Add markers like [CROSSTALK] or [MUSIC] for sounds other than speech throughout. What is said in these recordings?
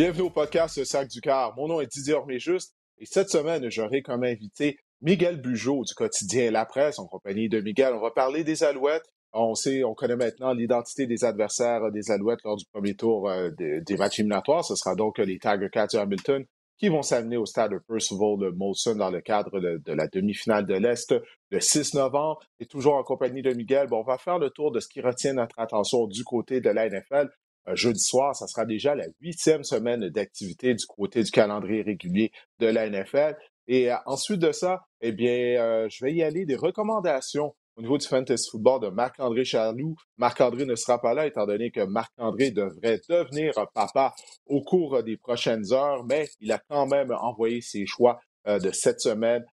Bienvenue au podcast Sac du Car. Mon nom est Didier Orméjuste et cette semaine, j'aurai comme invité Miguel Bugeaud du quotidien La Presse en compagnie de Miguel. On va parler des Alouettes. On sait, on connaît maintenant l'identité des adversaires des Alouettes lors du premier tour euh, des, matchs éliminatoires. Ce sera donc les Tiger Cats de Hamilton qui vont s'amener au stade de Percival de Molson dans le cadre de, la demi-finale de l'Est le 6 novembre. Et toujours en compagnie de Miguel, bon, on va faire le tour de ce qui retient notre attention du côté de la NFL. Euh, jeudi soir, ça sera déjà la huitième semaine d'activité du côté du calendrier régulier de la NFL. Et euh, ensuite de ça, eh bien, euh, je vais y aller des recommandations au niveau du fantasy football de Marc-André Charlou. Marc-André ne sera pas là étant donné que Marc-André devrait devenir papa au cours des prochaines heures, mais il a quand même envoyé ses choix de cette semaine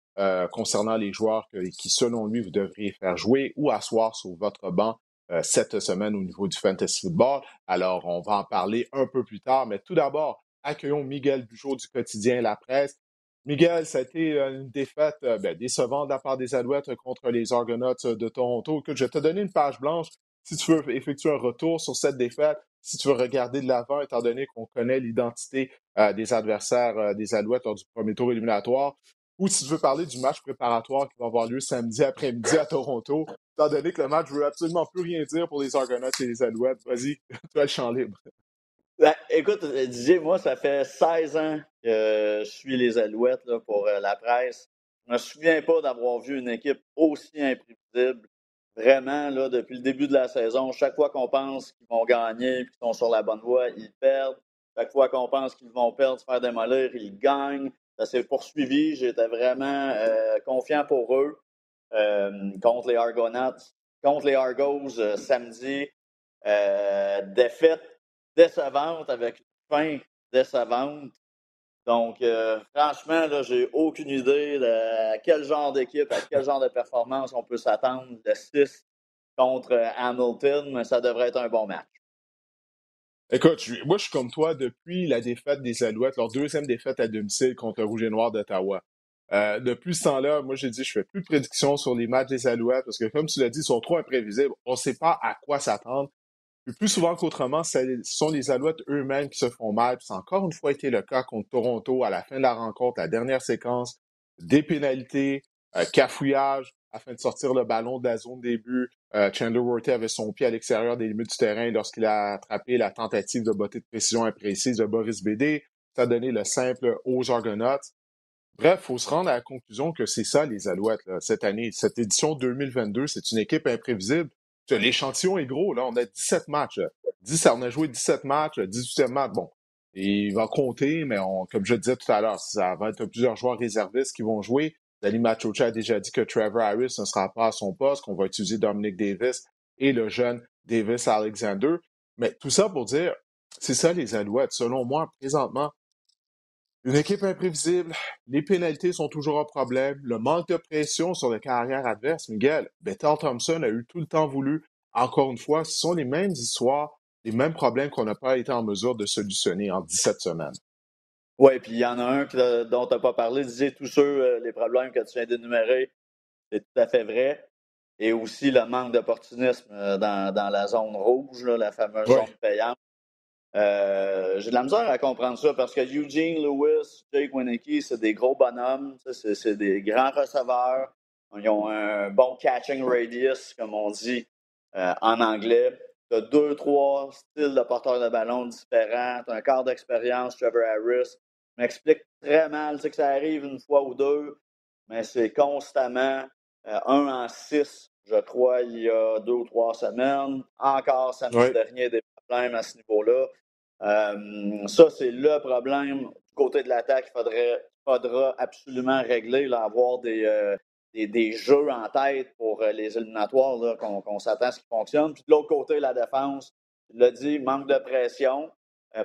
concernant les joueurs qui, selon lui, vous devriez faire jouer ou asseoir sur votre banc euh, cette semaine au niveau du fantasy football. Alors, on va en parler un peu plus tard, mais tout d'abord, accueillons Miguel Bugeaud du quotidien La Presse. Miguel, ça a été euh, une défaite euh, ben, décevante de la part des Alouettes contre les Argonauts de Toronto. Que je vais te donner une page blanche si tu veux effectuer un retour sur cette défaite, si tu veux regarder de l'avant, étant donné qu'on connaît l'identité des adversaires des Alouettes lors du premier tour éliminatoire ou si tu veux parler du match préparatoire qui va avoir lieu samedi après-midi à Toronto, étant donné que le match ne veut absolument plus rien dire pour les Argonauts et les Alouettes. Vas-y, [LAUGHS] tu as le champ libre. Ben, écoute, euh, Didier, moi, ça fait 16 ans que je suis les Alouettes pour euh, la presse. Je me souviens pas d'avoir vu une équipe aussi imprévisible. Vraiment, là, depuis le début de la saison, chaque fois qu'on pense qu'ils vont gagner et qu'ils sont sur la bonne voie, ils perdent. Chaque fois qu'on pense qu'ils vont perdre, se faire démolir, ils gagnent. Ça s'est poursuivi. J'étais vraiment euh, confiant pour eux euh, contre les Argonauts, contre les Argos euh, samedi. défaite décevante avec fin décevante. Donc, franchement, là, j'ai aucune idée de quel genre d'équipe, à quel genre de performance on peut s'attendre de 6 contre Hamilton, mais ça devrait être un bon match. Écoute, moi, je suis comme toi depuis la défaite des Alouettes, leur deuxième défaite à domicile contre le Rouge et Noir d'Ottawa. Euh, depuis ce temps-là, moi, j'ai dit, je fais plus de prédictions sur les matchs des Alouettes parce que, comme tu l'as dit, ils sont trop imprévisibles. On ne sait pas à quoi s'attendre. plus souvent qu'autrement, ce sont les Alouettes eux-mêmes qui se font mal. Ça a encore une fois été le cas contre Toronto à la fin de la rencontre, la dernière séquence, des pénalités, euh, cafouillage, afin de sortir le ballon de la zone début. Euh, Chandler Worthy avait son pied à l'extérieur des limites du terrain lorsqu'il a attrapé la tentative de botter de précision imprécise de Boris Bédé. Ça a donné le simple aux Argonauts. Bref, il faut se rendre à la conclusion que c'est ça les Alouettes cette année. Cette édition 2022, c'est une équipe imprévisible. L'échantillon est gros. Là, on a 17 matchs. 10, on a joué 17 matchs, 18e match. Bon, il va compter, mais comme je disais tout à l'heure, ça va être plusieurs joueurs réservistes qui vont jouer. Dali Machocha a déjà dit que Trevor Harris ne sera pas à son poste, qu'on va utiliser Dominic Davis et le jeune Davis Alexander. Mais tout ça pour dire, c'est ça les Alouettes. Selon moi, présentement, une équipe imprévisible, les pénalités sont toujours un problème, le manque de pression sur les carrières adverses. Miguel, Bethel Thompson a eu tout le temps voulu. Encore une fois, ce sont les mêmes histoires, les mêmes problèmes qu'on n'a pas été en mesure de solutionner en 17 semaines. Oui, puis il y en a un dont tu n'as pas parlé. Disais tous ceux, euh, les problèmes que tu viens d'énumérer, c'est tout à fait vrai. Et aussi le manque d'opportunisme euh, dans, dans, la zone rouge, la fameuse zone payante. Euh, j'ai de la misère à comprendre ça parce que Eugene Lewis, Jake Winicky, c'est des gros bonhommes, c'est des grands receveurs. Ils ont un bon catching radius, comme on dit en anglais. Tu as deux, trois styles de porteurs de ballon différents. Tu as un quart d'expérience, Trevor Harris m'explique très mal. Tu que ça arrive une fois ou deux, mais c'est constamment euh, un en six, je crois, il y a deux ou trois semaines. Encore samedi dernier, des problèmes à ce niveau-là. Euh, ça, c'est le problème du côté de l'attaque qu'il faudrait, faudra absolument régler, là, avoir des, euh, des, jeux en tête pour les éliminatoires, qu'on s'attend à ce qui fonctionne. Puis de l'autre côté, la défense, il l'a dit, manque de pression.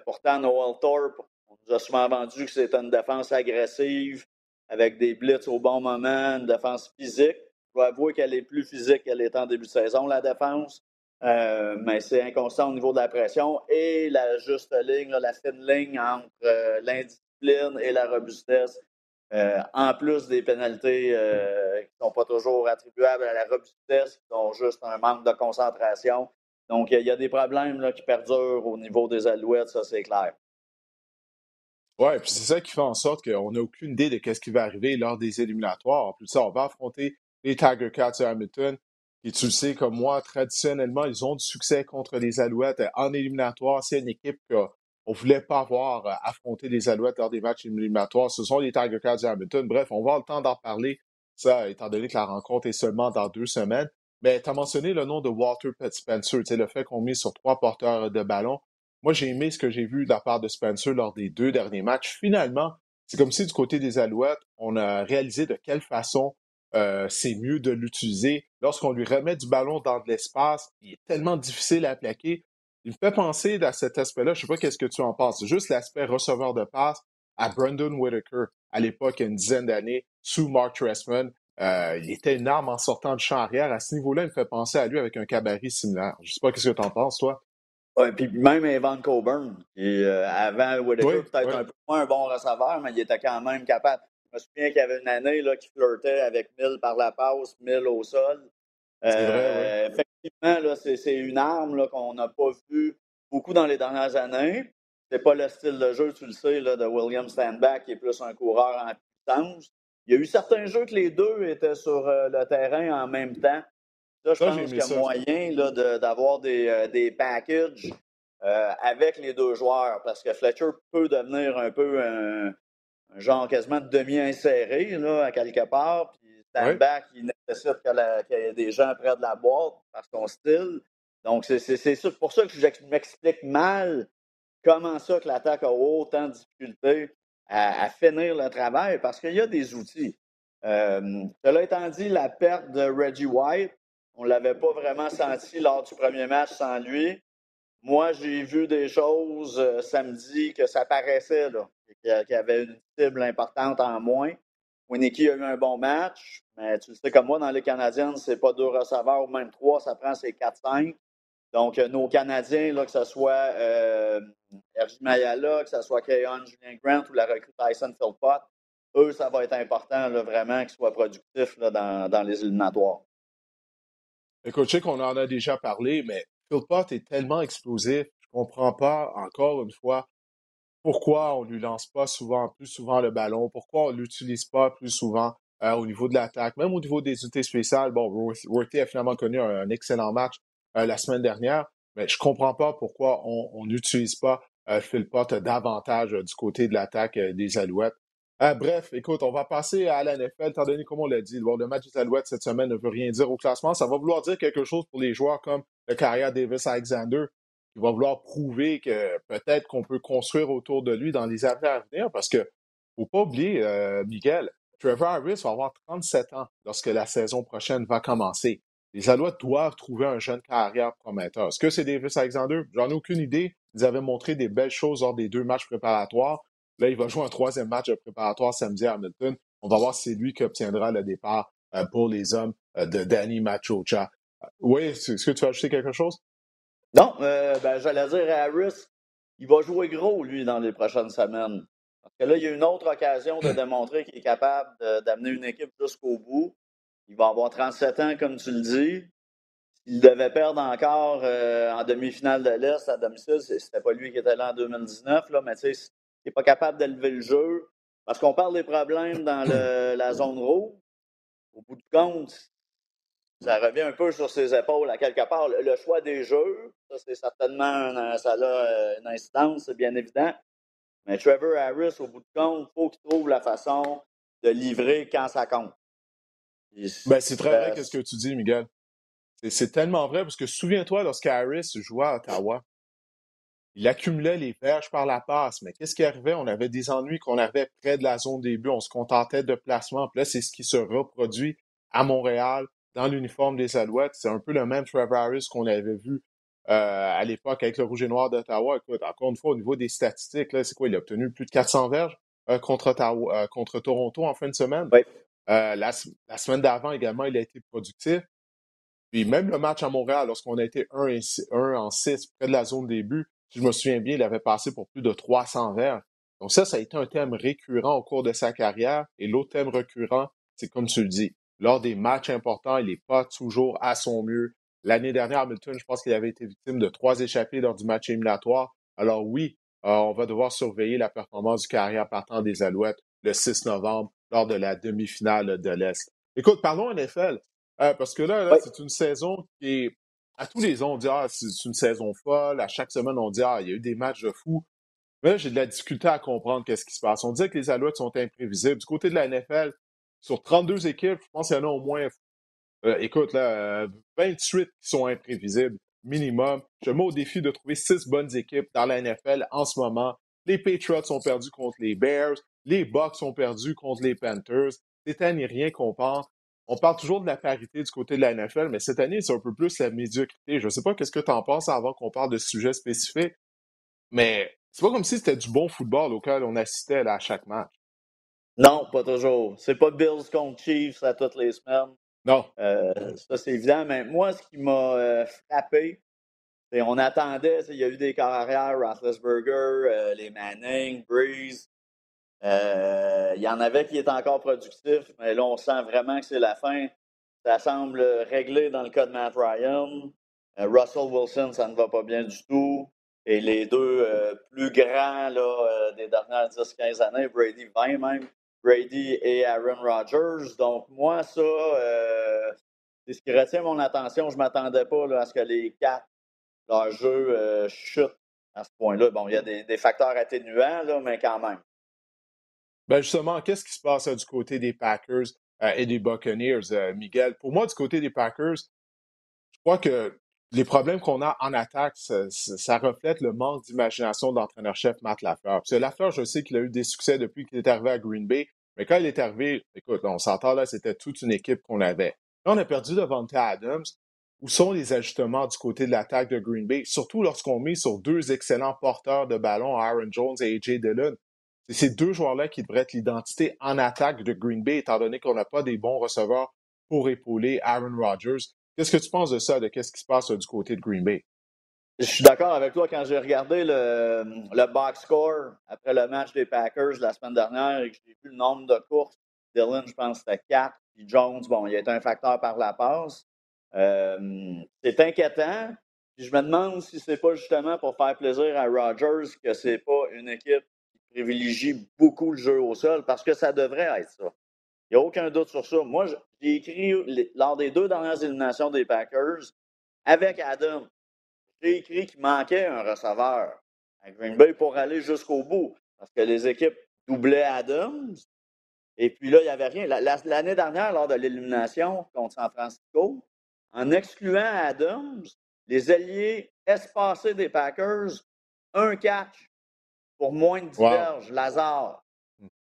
pourtant, Noel Thorpe on nous a souvent vendu que c'est une défense agressive, avec des blitz au bon moment, une défense physique. Je dois avouer qu'elle est plus physique qu'elle était en début de saison, la défense. Euh, mais c'est inconstant au niveau de la pression et la juste ligne, la fine ligne entre euh, l'indiscipline et la robustesse. Euh, en plus des pénalités qui ne sont pas toujours attribuables à la robustesse, qui sont juste un manque de concentration. Donc, il y a des problèmes qui perdurent au niveau des alouettes, ça c'est clair. Ouais, puis c'est ça qui fait en sorte qu'on n'a aucune idée de ce qui va arriver lors des éliminatoires. En plus ça, on va affronter les Tiger Cats de Hamilton. Et tu le sais, comme moi, traditionnellement, ils ont du succès contre les Alouettes en éliminatoire. C'est une équipe qu'on ne voulait pas voir euh, affronter les Alouettes lors des matchs éliminatoires. Ce sont les Tiger Cats de Hamilton. Bref, on va avoir le temps d'en parler, ça, étant donné que la rencontre est seulement dans deux semaines. Mais tu as mentionné le nom de Walter Spencer, le fait qu'on met sur trois porteurs de ballon. Moi, j'ai aimé ce que j'ai vu de la part de Spencer lors des deux derniers matchs. Finalement, c'est comme si du côté des Alouettes, on a réalisé de quelle façon euh, c'est mieux de l'utiliser. Lorsqu'on lui remet du ballon dans de l'espace, il est tellement difficile à plaquer. Il me fait penser à cet aspect-là, je sais pas qu'est-ce que tu en penses, juste l'aspect receveur de passe à Brandon Whitaker à l'époque, une dizaine d'années, sous Mark Tressman. Euh, il était une arme en sortant de champ arrière. À ce niveau-là, il me fait penser à lui avec un cabaret similaire. Je sais pas qu'est-ce que tu en penses, toi. Oui, puis même Evan Coburn, qui euh, avant Whitaker, peut-être un peu moins un bon receveur, mais il était quand même capable. Je me souviens qu'il y avait une année là, qui flirtait avec 1000 par la passe, 1000 au sol. Euh, effectivement, c'est une arme qu'on n'a pas vue beaucoup dans les dernières années. C'est pas le style de jeu, tu le sais, là, de William Standback, qui est plus un coureur en puissance. Il y a eu certains jeux que les deux étaient sur euh, le terrain en même temps. Là, je pense qu'il y a moyen d'avoir des, euh, des packages euh, avec les deux joueurs parce que Fletcher peut devenir un peu un, genre quasiment de demi-inséré à quelque part. Puis Standback, il nécessite qu'il y ait des gens près de la boîte par son style. Donc, c'est pour ça que je m'explique mal comment ça que l'attaque a autant de difficultés à, finir le travail parce qu'il y a des outils. Euh, cela étant dit, la perte de Reggie White, on ne l'avait pas vraiment senti lors du premier match sans lui. Moi, j'ai vu des choses euh, samedi que ça paraissait, qu'il y avait une cible importante en moins. Winnicky a eu un bon match, mais tu le sais comme moi, dans les Canadiennes, c'est pas deux receveurs ou même trois, ça prend ses 4-5. Donc, euh, nos Canadiens, que ce soit euh, Mayala, que ce soit Keon Julien Grant ou la recrue Tyson Philpott, eux, ça va être important vraiment qu'ils soient productifs dans les éliminatoires. Écoute, je sais qu'on en a déjà parlé, mais Philpott est tellement explosif. Je comprends pas, encore une fois, pourquoi on lui lance pas souvent, plus souvent le ballon, pourquoi on l'utilise pas plus souvent euh, au niveau de l'attaque, même au niveau des unités spéciales. Bon, Worthy a finalement connu un, excellent match euh, la semaine dernière, mais je comprends pas pourquoi on n'utilise pas euh, Philpott davantage du côté de l'attaque des Alouettes. Ah, bref, écoute, on va passer à la NFL, étant donné, comme on l'a dit, le match des Alouettes cette semaine ne veut rien dire au classement. Ça va vouloir dire quelque chose pour les joueurs comme le carrière Davis Alexander, qui va vouloir prouver que peut-être qu'on peut construire autour de lui dans les années à venir, parce que faut pas oublier, euh, Miguel, Trevor Harris va avoir 37 ans lorsque la saison prochaine va commencer. Les Alouettes doivent trouver un jeune carrière prometteur. Est-ce que c'est Davis Alexander? J'en ai aucune idée. Ils avaient montré des belles choses lors des deux matchs préparatoires. Là, il va jouer un troisième match de préparatoire samedi à Hamilton. On va voir si c'est lui qui obtiendra le départ euh, pour les hommes euh, de Danny Machocha. Euh, oui, est-ce que tu veux ajouter quelque chose? Non, ben, j'allais dire à Harris, il va jouer gros, lui, dans les prochaines semaines. Parce que là, il y a une autre occasion de démontrer qu'il est capable d'amener une équipe jusqu'au bout. Il va avoir 37 ans, comme tu le dis. Il devait perdre encore en demi-finale de l'Est à domicile. C'était pas lui qui était là en 2019, là, mais tu sais, qui n'est pas capable d'élever le jeu. Parce qu'on parle des problèmes dans [COUGHS] la zone rouge. Au bout de compte, ça revient un peu sur ses épaules à quelque part. Le, choix des jeux, ça c'est certainement ça a euh, une incidence, c'est bien évident. Mais Trevor Harris, au bout de compte, il faut qu'il trouve la façon de livrer quand ça compte. Ben, c'est très vrai ce que tu dis, Miguel. C'est tellement vrai parce que souviens-toi lorsqu'Harris jouait à Ottawa, il accumulait les perches par la passe. Mais qu'est-ce qui arrivait? On avait des ennuis qu'on avait près de la zone début. On se contentait de placement. Puis là, c'est ce qui se reproduit à Montréal dans l'uniforme des Alouettes. C'est un peu le même Trevor Harris qu'on avait vu euh, à l'époque avec le Rouge et Noir d'Ottawa. Écoute, encore une fois, au niveau des statistiques, c'est quoi? Il a obtenu plus de 400 verges euh, contre, euh, contre Toronto en fin de semaine. La, la, semaine d'avant également, il a été productif. Puis même le match à Montréal, lorsqu'on a été 1, 1 en 6 près de la zone début, si je me souviens bien, il avait passé pour plus de 300 verres. Donc ça, ça a été un thème récurrent au cours de sa carrière. Et l'autre thème récurrent, c'est comme tu le dis, lors des matchs importants, il n'est pas toujours à son mieux. L'année dernière, Hamilton, je pense qu'il avait été victime de trois échappées lors du match éliminatoire. Alors oui, on va devoir surveiller la performance du carrière partant des Alouettes le 6 novembre lors de la demi-finale de l'Est. Écoute, parlons NFL, parce que là, c'est une saison qui est à tous les ans, on dit Ah, c'est une saison folle. À chaque semaine, on dit Ah, il y a eu des matchs de fou. Mais là, j'ai de la difficulté à comprendre qu'est-ce qui se passe. On dit que les Alouettes sont imprévisibles. Du côté de la NFL, sur 32 équipes, je pense qu'il y en a au moins, euh, écoute, là, 28 euh, qui sont imprévisibles, minimum. Je mets au défi de trouver six bonnes équipes dans la NFL en ce moment. Les Patriots sont perdus contre les Bears. Les Bucks sont perdus contre les Panthers. Cette année, rien qu'on pense. On parle toujours de la parité du côté de la NFL, mais cette année, c'est un peu plus la médiocrité. Je ne sais pas qu'est-ce que tu en penses avant qu'on parle de sujets spécifiques, mais c'est pas comme si c'était du bon football auquel on assistait à chaque match. Non, pas toujours. C'est pas Bills contre Chiefs à toutes les semaines. Non. Euh, ça, c'est évident. Mais moi, ce qui m'a euh, frappé, c'est on attendait, il y a eu des carrières, Roethlisberger, euh, les Manning, Breeze. Il y en avait qui étaient encore productifs, mais là, on sent vraiment que c'est la fin. Ça semble réglé dans le cas de Matt Ryan. Russell Wilson, ça ne va pas bien du tout. Et les deux plus grands là, des dernières 10-15 années, Brady 20 même, Brady et Aaron Rodgers. Donc, moi, ça, euh, c'est ce qui retient mon attention. Je ne m'attendais pas à ce que les quatre, leur jeu euh, chute à ce point-là. Bon, il y a des, facteurs atténuants, mais quand même. Ben justement, qu'est-ce qui se passe du côté des Packers euh, et des Buccaneers, Miguel? Pour moi, du côté des Packers, je crois que les problèmes qu'on a en attaque, ça, reflète le manque d'imagination de l'entraîneur-chef Matt Lafleur. Parce que Lafleur, je sais qu'il a eu des succès depuis qu'il est arrivé à Green Bay, mais quand il est arrivé, écoute, on s'entend là, c'était toute une équipe qu'on avait. Là, on a perdu devant Adams. Où sont les ajustements du côté de l'attaque de Green Bay, surtout lorsqu'on met sur deux excellents porteurs de ballon, Aaron Jones et AJ Dillon? C'est ces deux joueurs-là qui devraient être l'identité en attaque de Green Bay, étant donné qu'on n'a pas des bons receveurs pour épauler Aaron Rodgers. Qu'est-ce que tu penses de ça, de qu'est-ce qui se passe du côté de Green Bay? Je suis d'accord avec toi quand j'ai regardé le, box score après le match des Packers la semaine dernière et que j'ai vu le nombre de courses. Dylan, je pense que c'était 4. Puis Jones, bon, il a été un facteur par la passe. Euh, c'est inquiétant. Puis je me demande si c'est pas justement pour faire plaisir à Rodgers que c'est pas une équipe qui privilégie beaucoup le jeu au sol parce que ça devrait être ça. Il n'y a aucun doute sur ça. Moi, j'ai écrit lors des deux dernières éliminations des Packers avec Adam. J'ai écrit qu'il manquait un receveur à Green Bay pour aller jusqu'au bout. Parce que les équipes doublaient Adams. Et puis là, il n'y avait rien. L'année dernière, lors de l'élimination contre San Francisco, en excluant Adams, les alliés espacés des Packers, un catch pour moins de 10 verges, Lazare.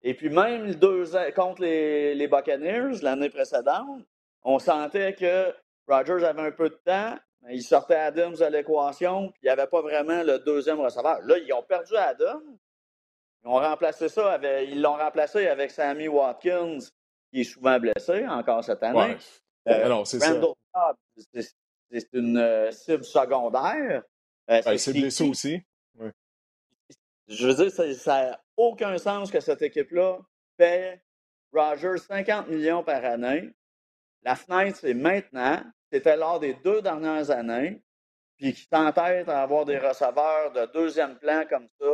Et puis même deux, contre les, les Buccaneers l'année précédente, on sentait que Rogers avait un peu de temps, mais il sortait Adams de l'équation, puis il n'y avait pas vraiment le deuxième receveur. Là, ils ont perdu Adams. Ils ont remplacé ça avec, ils l'ont remplacé avec Sammy Watkins, qui est souvent blessé encore cette année. Euh, c'est ça. c'est une euh, cible secondaire. Euh, il s'est blessé aussi. Je veux dire, ça n'a aucun sens que cette équipe-là paie Rogers 50 millions par année. La fenêtre, c'est maintenant. C'était lors des deux dernières années. Puis qui t'entête à avoir des receveurs de deuxième plan comme ça.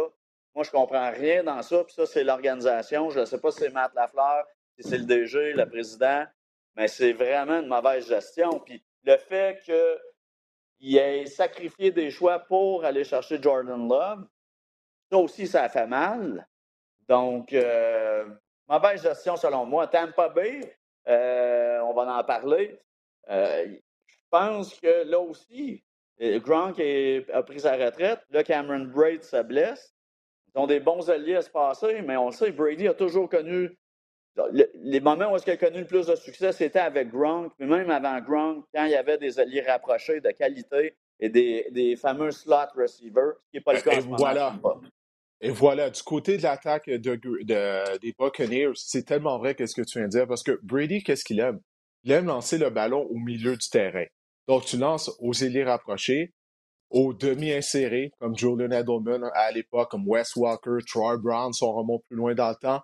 Moi, je comprends rien dans ça. Puis ça, c'est l'organisation. Je ne sais pas si c'est Matt Lafleur, si c'est le DG, le président, mais c'est vraiment une mauvaise gestion. Puis le fait qu'il ait sacrifié des choix pour aller chercher Jordan Love, ça aussi, ça a fait mal. Donc, euh, mauvaise gestion selon moi. Tampa Bay, euh, on va en parler. Euh, je pense que là aussi, Gronk a pris sa retraite. Là, Cameron Braid se blesse. Ils ont des bons alliés à se passer, mais on le sait, Brady a toujours connu. les moments où il a connu le plus de succès, c'était avec Gronk, mais même avant Gronk, quand il y avait des alliés rapprochés de qualité et des, fameux slot receivers, ce qui n'est pas le cas en ce voilà. Et voilà, du côté de l'attaque de, des Buccaneers, c'est tellement vrai qu'est-ce que tu viens de dire, parce que Brady, qu'est-ce qu'il aime? Il aime lancer le ballon au milieu du terrain. Donc, tu lances aux ailiers rapprochés, aux demi-insérés, comme Julian Edelman à l'époque, comme Wes Walker, Troy Brown, si on remonte plus loin dans le temps,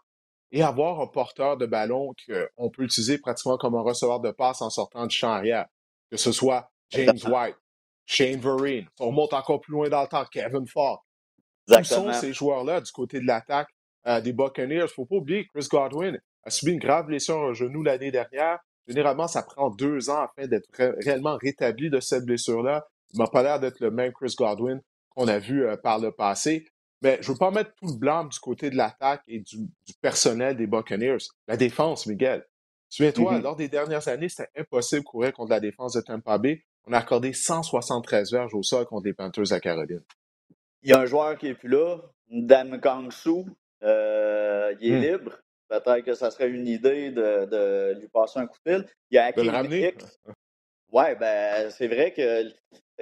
et avoir un porteur de ballon qu'on peut utiliser pratiquement comme un receveur de passe en sortant du champ arrière, que ce soit James White, Shane Vereen, si on remonte encore plus loin dans le temps, Kevin Falk, Où sont ces joueurs-là du côté de l'attaque euh, des Buccaneers? Il ne faut pas oublier que Chris Godwin a subi une grave blessure au genou l'année dernière. Généralement, ça prend deux ans afin d'être réellement rétabli de cette blessure-là. Il m'a pas l'air d'être le même Chris Godwin qu'on a vu euh, par le passé. Mais je ne veux pas mettre tout le blanc du côté de l'attaque et du, personnel des Buccaneers. La défense, Miguel. Souviens-toi, mm-hmm. lors des dernières années, c'était impossible de courir contre la défense de Tampa Bay. On a accordé 173 verges au sol contre les Panthers à Caroline. Il y a un joueur qui n'est plus là, Dan Kang-Soo. Euh, il est hmm. libre. Peut-être que ça serait une idée de, lui passer un coup de fil. Il y a de le ramener? Ouais, ben, c'est vrai que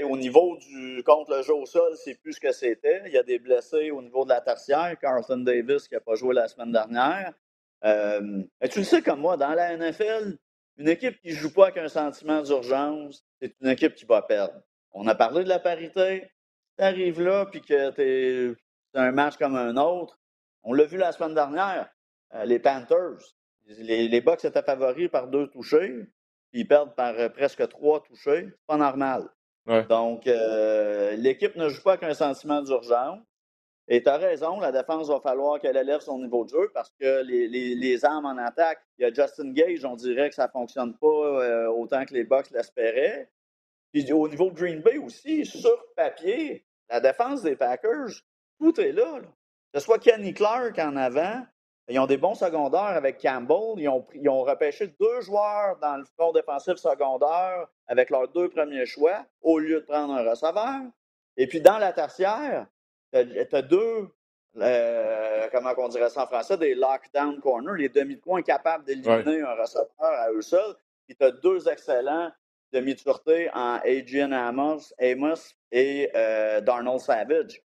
au niveau du contre le jeu au sol, c'est plus ce que c'était. Il y a des blessés au niveau de la tertiaire. Carlton Davis qui n'a pas joué la semaine dernière. Euh, tu le sais comme moi, dans la NFL, une équipe qui ne joue pas avec un sentiment d'urgence, c'est une équipe qui va perdre. On a parlé de la parité. Tu arrives là, puis que c'est un match comme un autre. On l'a vu la semaine dernière, euh, les Panthers. Les, les Bucks étaient favoris par deux touchés, puis ils perdent par euh, presque trois touchés. C'est pas normal. Donc, euh, l'équipe ne joue pas avec un sentiment d'urgence. Et tu as raison, la défense va falloir qu'elle élève son niveau de jeu parce que les, les, armes en attaque, il y a Justin Gage, on dirait que ça ne fonctionne pas autant que les Bucks l'espéraient. Puis au niveau de Green Bay aussi, sur papier, la défense des Packers, tout est là. là ce soit Kenny Clark en avant, ils ont des bons secondaires avec Campbell. Ils ont, ils ont repêché deux joueurs dans le front défensif secondaire avec leurs deux premiers choix au lieu de prendre un receveur. Et puis dans la tertiaire, tu as, deux, euh, comment on dirait ça en français, des lockdown corners, les demi-de-coins capables d'éliminer un receveur à eux seuls. Puis tu as deux excellents demi de sûreté en Adrian Amos, Amos et euh, Darnold Savage.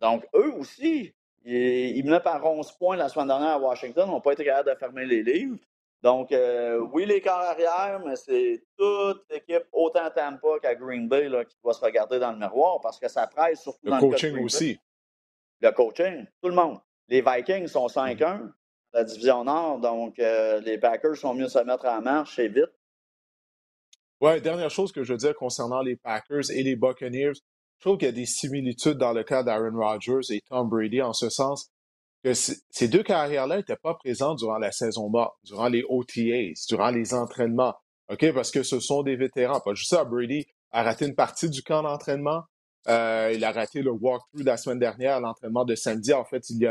Donc, eux aussi, ils, menaient par 11 points la semaine dernière à Washington, n'ont pas été capables de fermer les livres. Donc, euh, oui, les corps arrière, mais c'est toute l'équipe, autant Tampa qu'à Green Bay, qui doit se regarder dans le miroir parce que ça presse surtout le dans coaching le coaching aussi. Le coaching, tout le monde. Les Vikings sont 5-1, la division Nord, donc euh, les Packers sont mieux se mettre en marche et vite. Ouais, dernière chose que je veux dire concernant les Packers et les Buccaneers, je trouve qu'il y a des similitudes dans le cas d'Aaron Rodgers et Tom Brady en ce sens que ces deux carrières-là n'étaient pas présentes durant la saison morte, durant les OTAs, durant les entraînements. OK? Parce que ce sont des vétérans. Pas juste ça, Brady a raté une partie du camp d'entraînement. Euh, il a raté le walkthrough la semaine dernière, l'entraînement de samedi. En fait, il y a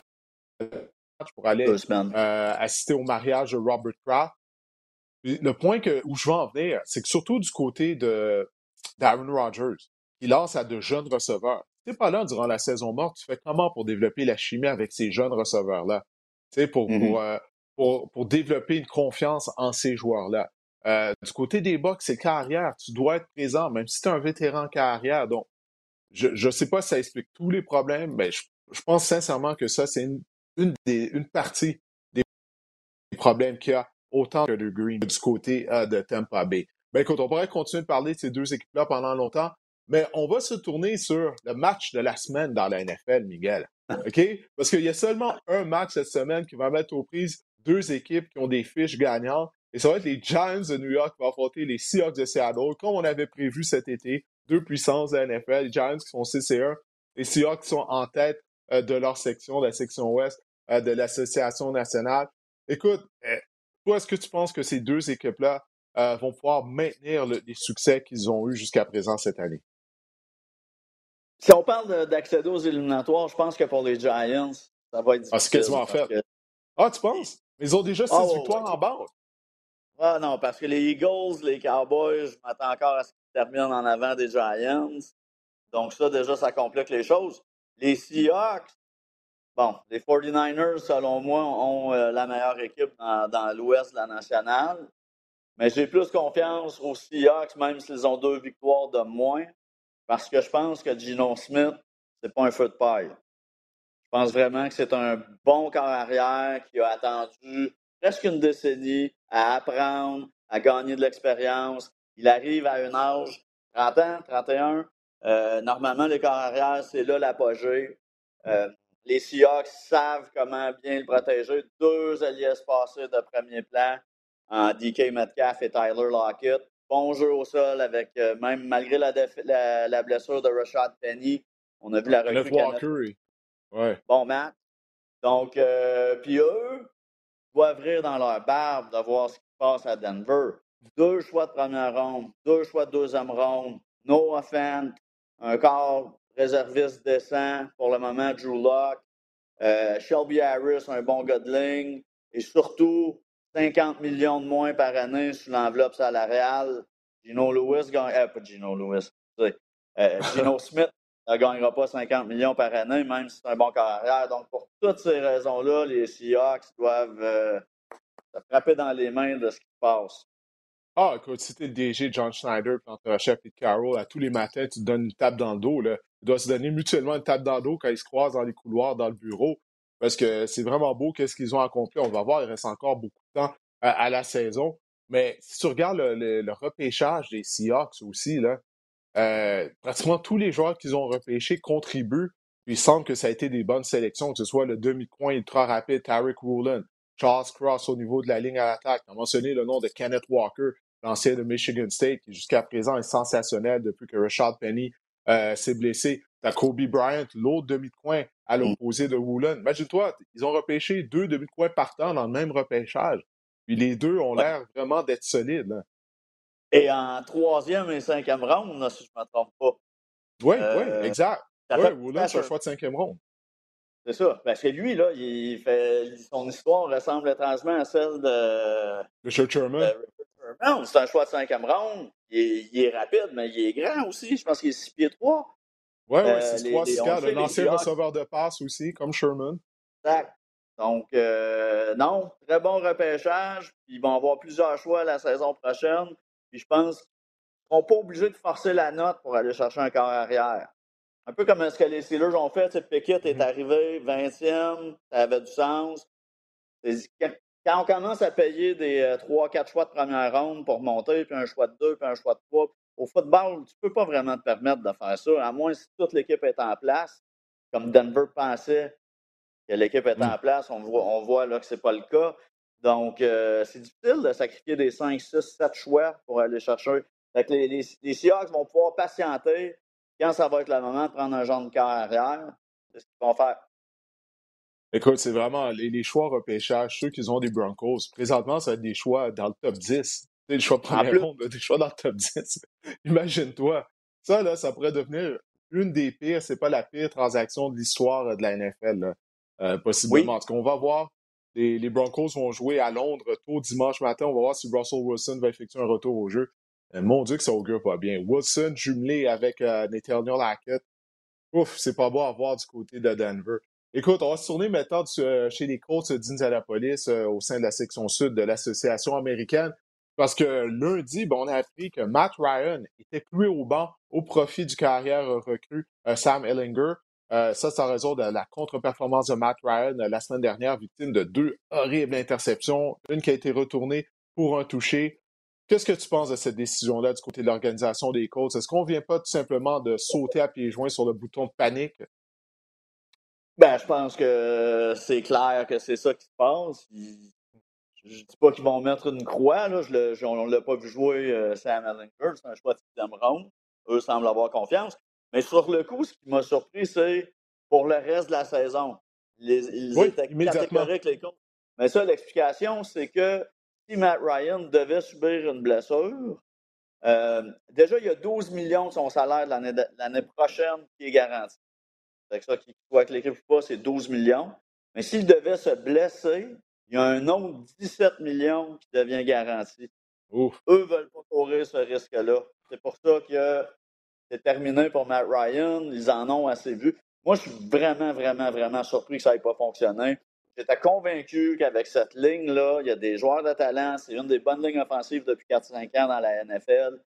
pour aller euh, assister au mariage de Robert Kraft. Le point que, où je veux en venir, c'est que surtout du côté de d'Aaron Rodgers, il lance à de jeunes receveurs. Tu n'es pas là durant la saison morte, tu fais comment pour développer la chimie avec ces jeunes receveurs-là? Tu sais, pour, mm-hmm. euh, pour, pour, développer une confiance en ces joueurs-là. Euh, du côté des Bucks, c'est carrière. Tu dois être présent, même si tu es un vétéran carrière. Donc, je ne sais pas si ça explique tous les problèmes, mais je, pense sincèrement que ça, c'est une, une, des, une partie des problèmes qu'il y a autant que de Green du côté euh, de Tampa Bay. Ben écoute, on pourrait continuer de parler de ces deux équipes-là pendant longtemps, mais on va se tourner sur le match de la semaine dans la NFL, Miguel. [LAUGHS] OK? Parce qu'il y a seulement un match cette semaine qui va mettre aux prises deux équipes qui ont des fiches gagnantes. Et ça va être les Giants de New York qui vont affronter les Seahawks de Seattle, comme on avait prévu cet été. Deux puissances de la NFL. Les Giants qui sont 6 et 1. Les Seahawks qui sont en tête euh, de leur section, la section ouest euh, de l'Association nationale. Écoute, euh, toi, est-ce que tu penses que ces deux équipes-là vont pouvoir maintenir les succès qu'ils ont eus jusqu'à présent cette année? Si on parle d'accéder aux éliminatoires, je pense que pour les Giants, ça va être difficile. Ah, c'est quasiment fait. Ah, tu penses? Ils ont déjà six ah, victoires en bas. Ah non, parce que les Eagles, les Cowboys, je m'attends encore à ce qu'ils terminent en avant des Giants. Donc ça, déjà, ça complique les choses. Les Seahawks, bon, les 49ers, selon moi, ont euh, la meilleure équipe dans, l'ouest de la nationale. Mais j'ai plus confiance aux Seahawks, même s'ils ont deux victoires de moins. Parce que je pense que Gino Smith, c'est pas un feu de paille. Je pense vraiment que c'est un bon corps arrière qui a attendu presque une décennie à apprendre, à gagner de l'expérience. Il arrive à un âge, 30 ans, 31. Euh, normalement, les corps arrière, c'est là l'apogée. Euh, les Seahawks savent comment bien le protéger. Deux alliés passés de premier plan en DK Metcalf et Tyler Lockett bon jeu au sol avec euh, même malgré la, la, blessure de Rashad Penny. On a vu la recrue. Ouais. Bon match. Donc, euh, puis eux doivent rire dans leur barbe de voir ce qui se passe à Denver. Deux choix de première ronde, deux choix de deuxième ronde, no offense, un corps réserviste décent pour le moment, Drew Locke, euh, Shelby Harris, un bon gars de ligne, et surtout 50 millions de moins par année sur l'enveloppe salariale. Gino Lewis gagne, euh, pas Gino Lewis, euh, Gino [LAUGHS] Smith ne gagnera pas 50 millions par année, même si c'est un bon carrière. Donc, pour toutes ces raisons-là, les Seahawks doivent euh, se frapper dans les mains de ce qui se passe. Ah, écoute, si t'es le DG John Schneider, quand tu chef Pete Carroll, à tous les matins, tu te donnes une tape dans le dos. Là. Ils doivent se donner mutuellement une tape dans le dos quand ils se croisent dans les couloirs, dans le bureau. Parce que c'est vraiment beau qu'est-ce qu'ils ont accompli. On va voir, il reste encore beaucoup de temps à, la saison. Mais si tu regardes le, repêchage des Seahawks aussi, là, euh, pratiquement tous les joueurs qu'ils ont repêchés contribuent. Il semble que ça a été des bonnes sélections, que ce soit le demi-coin ultra rapide Tarek Woolen, Charles Cross au niveau de la ligne à l'attaque. On a mentionné le nom de Kenneth Walker, l'ancien de Michigan State, qui jusqu'à présent est sensationnel depuis que Rashad Penny euh, s'est blessé. T'as Kobe Bryant, l'autre demi-coin à mm. l'opposé de Woolen. Imagine-toi, ils ont repêché deux demi-coins partants dans le même repêchage. Puis les deux ont l'air vraiment d'être solides. Et en troisième et cinquième round, si je ne me trompe pas. Oui, oui, euh, exact. Oui, Woolen, c'est un choix de cinquième round. C'est ça. Parce que lui, là, il fait, son histoire ressemble étrangement à celle de. Richard Sherman. C'est un choix de cinquième round. Il est, rapide, mais il est grand aussi. Je pense qu'il est 6 pieds 3. Oui, oui, 6 3, 6 4. Un ancien receveur de passe aussi, comme Sherman. Exact. Donc, euh, non, très bon repêchage. Ils vont avoir plusieurs choix la saison prochaine. Puis je pense qu'ils ne seront pas obligés de forcer la note pour aller chercher un corps arrière. Un peu comme ce que les Steelers ont fait. Pickett est mm-hmm. arrivé 20e, ça avait du sens. Quand on commence à payer des 3-4 euh, choix de première ronde pour monter, puis un choix de 2, puis un choix de 3, au football, tu ne peux pas vraiment te permettre de faire ça, à moins si toute l'équipe est en place, comme Denver pensait que l'équipe est en mm. place. On voit, on voit là que ce n'est pas le cas. Donc, euh, c'est difficile de sacrifier des 5, 6, 7 choix pour aller chercher. les, les, Seahawks vont pouvoir patienter quand ça va être le moment de prendre un genre de carrière. C'est ce qu'ils vont faire. Écoute, c'est vraiment les, choix repêchage, ceux qui ont des Broncos. Présentement, ça va être des choix dans le top 10. Des choix première ronde, des choix dans le top 10. [LAUGHS] Imagine-toi. Ça, là, ça pourrait devenir une des pires, c'est pas la pire transaction de l'histoire de la NFL, euh, possiblement. Oui. En va voir. Les, Broncos vont jouer à Londres tôt dimanche matin. On va voir si Russell Wilson va effectuer un retour au jeu. Euh, mon Dieu que ça augure pas bien. Wilson jumelé avec euh, Nathaniel Hackett. Ouf, c'est pas beau à voir du côté de Denver. Écoute, on va se tourner maintenant euh, chez les Colts d'Indianapolis euh, au sein de la section sud de l'Association américaine. Parce que lundi, ben, on a appris que Matt Ryan était cloué au banc au profit du carrière recrue euh, Sam Ellinger. ça, c'est en raison de la contre-performance de Matt Ryan la semaine dernière, victime de deux horribles interceptions, une qui a été retournée pour un touché. Qu'est-ce que tu penses de cette décision-là du côté de l'organisation des Colts? Est-ce qu'on ne vient pas tout simplement de sauter à pieds joints sur le bouton de panique? Ben, je pense que c'est clair que c'est ça qui se passe. Je ne dis pas qu'ils vont mettre une croix. Là. Je on ne l'a pas vu jouer euh, Sam Ellinger. C'est un choix de sixième ronde. Eux semblent avoir confiance. Mais sur le coup, ce qui m'a surpris, c'est pour le reste de la saison. ils étaient catégoriques, les comptes. Mais ça, l'explication, c'est que si Matt Ryan devait subir une blessure, euh, déjà, il y a 12 millions de son salaire l'année prochaine qui est garanti. C'est ça qu'il faut que l'équipe pas, c'est 12 millions. Mais s'il devait se blesser, il y a un autre 17 millions qui devient garanti. Eux ne veulent pas courir ce risque-là. C'est pour ça que c'est terminé pour Matt Ryan. Ils en ont assez vu. Moi, je suis vraiment, vraiment, vraiment surpris que ça n'ait pas fonctionné. J'étais convaincu qu'avec cette ligne-là, il y a des joueurs de talent. C'est une des bonnes lignes offensives depuis 4-5 ans dans la NFL.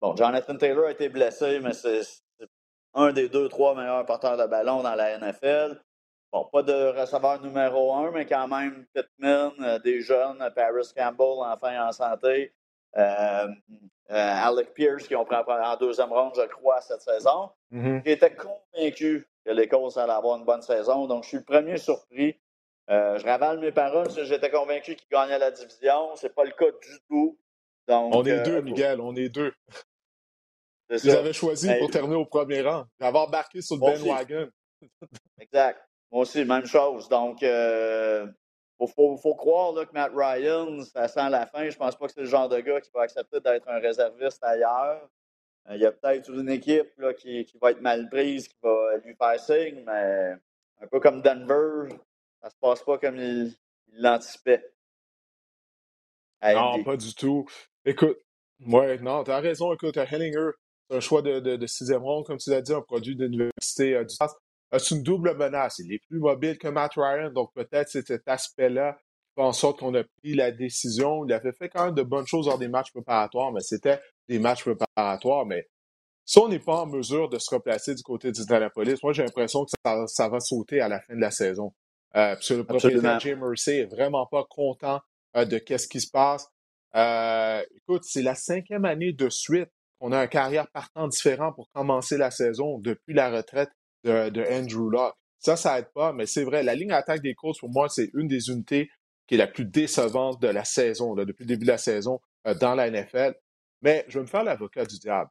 Bon, Jonathan Taylor a été blessé, mais c'est un des deux, trois meilleurs porteurs de ballon dans la NFL. Bon, pas de receveur numéro un, mais quand même Pittman, euh, des jeunes, Paris Campbell, enfin en santé, euh, euh, Alec Pierce qui ont pris en deuxième ronde, je crois, cette saison. Mm-hmm. J'étais convaincu que les Colts allaient avoir une bonne saison, donc je suis le premier surpris. je ravale mes paroles, j'étais convaincu qu'ils gagnaient la division. C'est pas le cas du tout. Donc, on est deux, Miguel, on est deux. Vous avez choisi pour terminer au premier rang, d'avoir embarqué sur le Ben Wagon. [LAUGHS] exact. Moi aussi, même chose. Donc, il euh, faut, croire là, que Matt Ryan, ça sent la fin. Je pense pas que c'est le genre de gars qui va accepter d'être un réserviste ailleurs. Euh, il y a peut-être une équipe là, qui, va être mal prise, qui va lui faire signe, mais un peu comme Denver, ça se passe pas comme il l'anticipait. Non, pas du tout. Écoute, ouais, non, t'as raison. Écoute, Hellinger, c'est un choix de, de, de sixième ronde, comme tu l'as dit, un produit de l'Université euh, du Texas. Euh, c'est une double menace. Il est plus mobile que Matt Ryan, donc peut-être c'est cet aspect-là qui fait en sorte qu'on a pris la décision. Il avait fait quand même de bonnes choses dans des matchs préparatoires, mais c'était des matchs préparatoires. Mais si on n'est pas en mesure de se replacer du côté d'Indianapolis, moi j'ai l'impression que ça, ça, va sauter à la fin de la saison. Euh, parce que le propriétaire Jim Mercy est vraiment pas content euh, de qu'est-ce qui se passe. Euh, écoute, c'est la cinquième année de suite qu'on a un carrière partant différent pour commencer la saison depuis la retraite de, Andrew Locke. Ça, ça aide pas, mais c'est vrai, la ligne attaque des Colts, pour moi, c'est une des unités qui est la plus décevante de la saison, depuis le début de la saison euh, dans la NFL. Mais je vais me faire l'avocat du diable.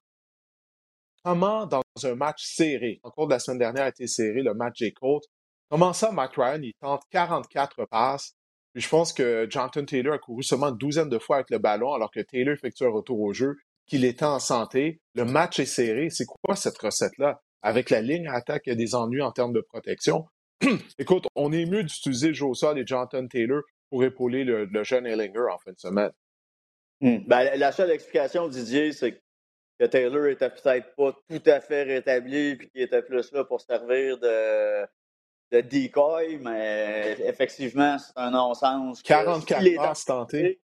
Comment, dans un match serré, encore de la semaine dernière a été serré, le match des Colts, comment ça, Matt Ryan, il tente 44 passes, puis je pense que Jonathan Taylor a couru seulement une douzaine de fois avec le ballon, alors que Taylor effectue un retour au jeu, qu'il était en santé. Le match est serré. C'est quoi cette recette-là? Avec la ligne à attaque, il y a des ennuis en termes de protection. [CLEARS THROAT] Écoute, on est mieux d'utiliser Joe Sol et Jonathan Taylor pour épauler le, jeune Ellinger en fin de semaine. Hmm. Ben, la seule explication, Didier, c'est que Taylor était peut-être pas tout à fait rétabli et qu'il était plus là pour servir de, de decoy, mais effectivement, c'est un non-sens. 44 passes tentées.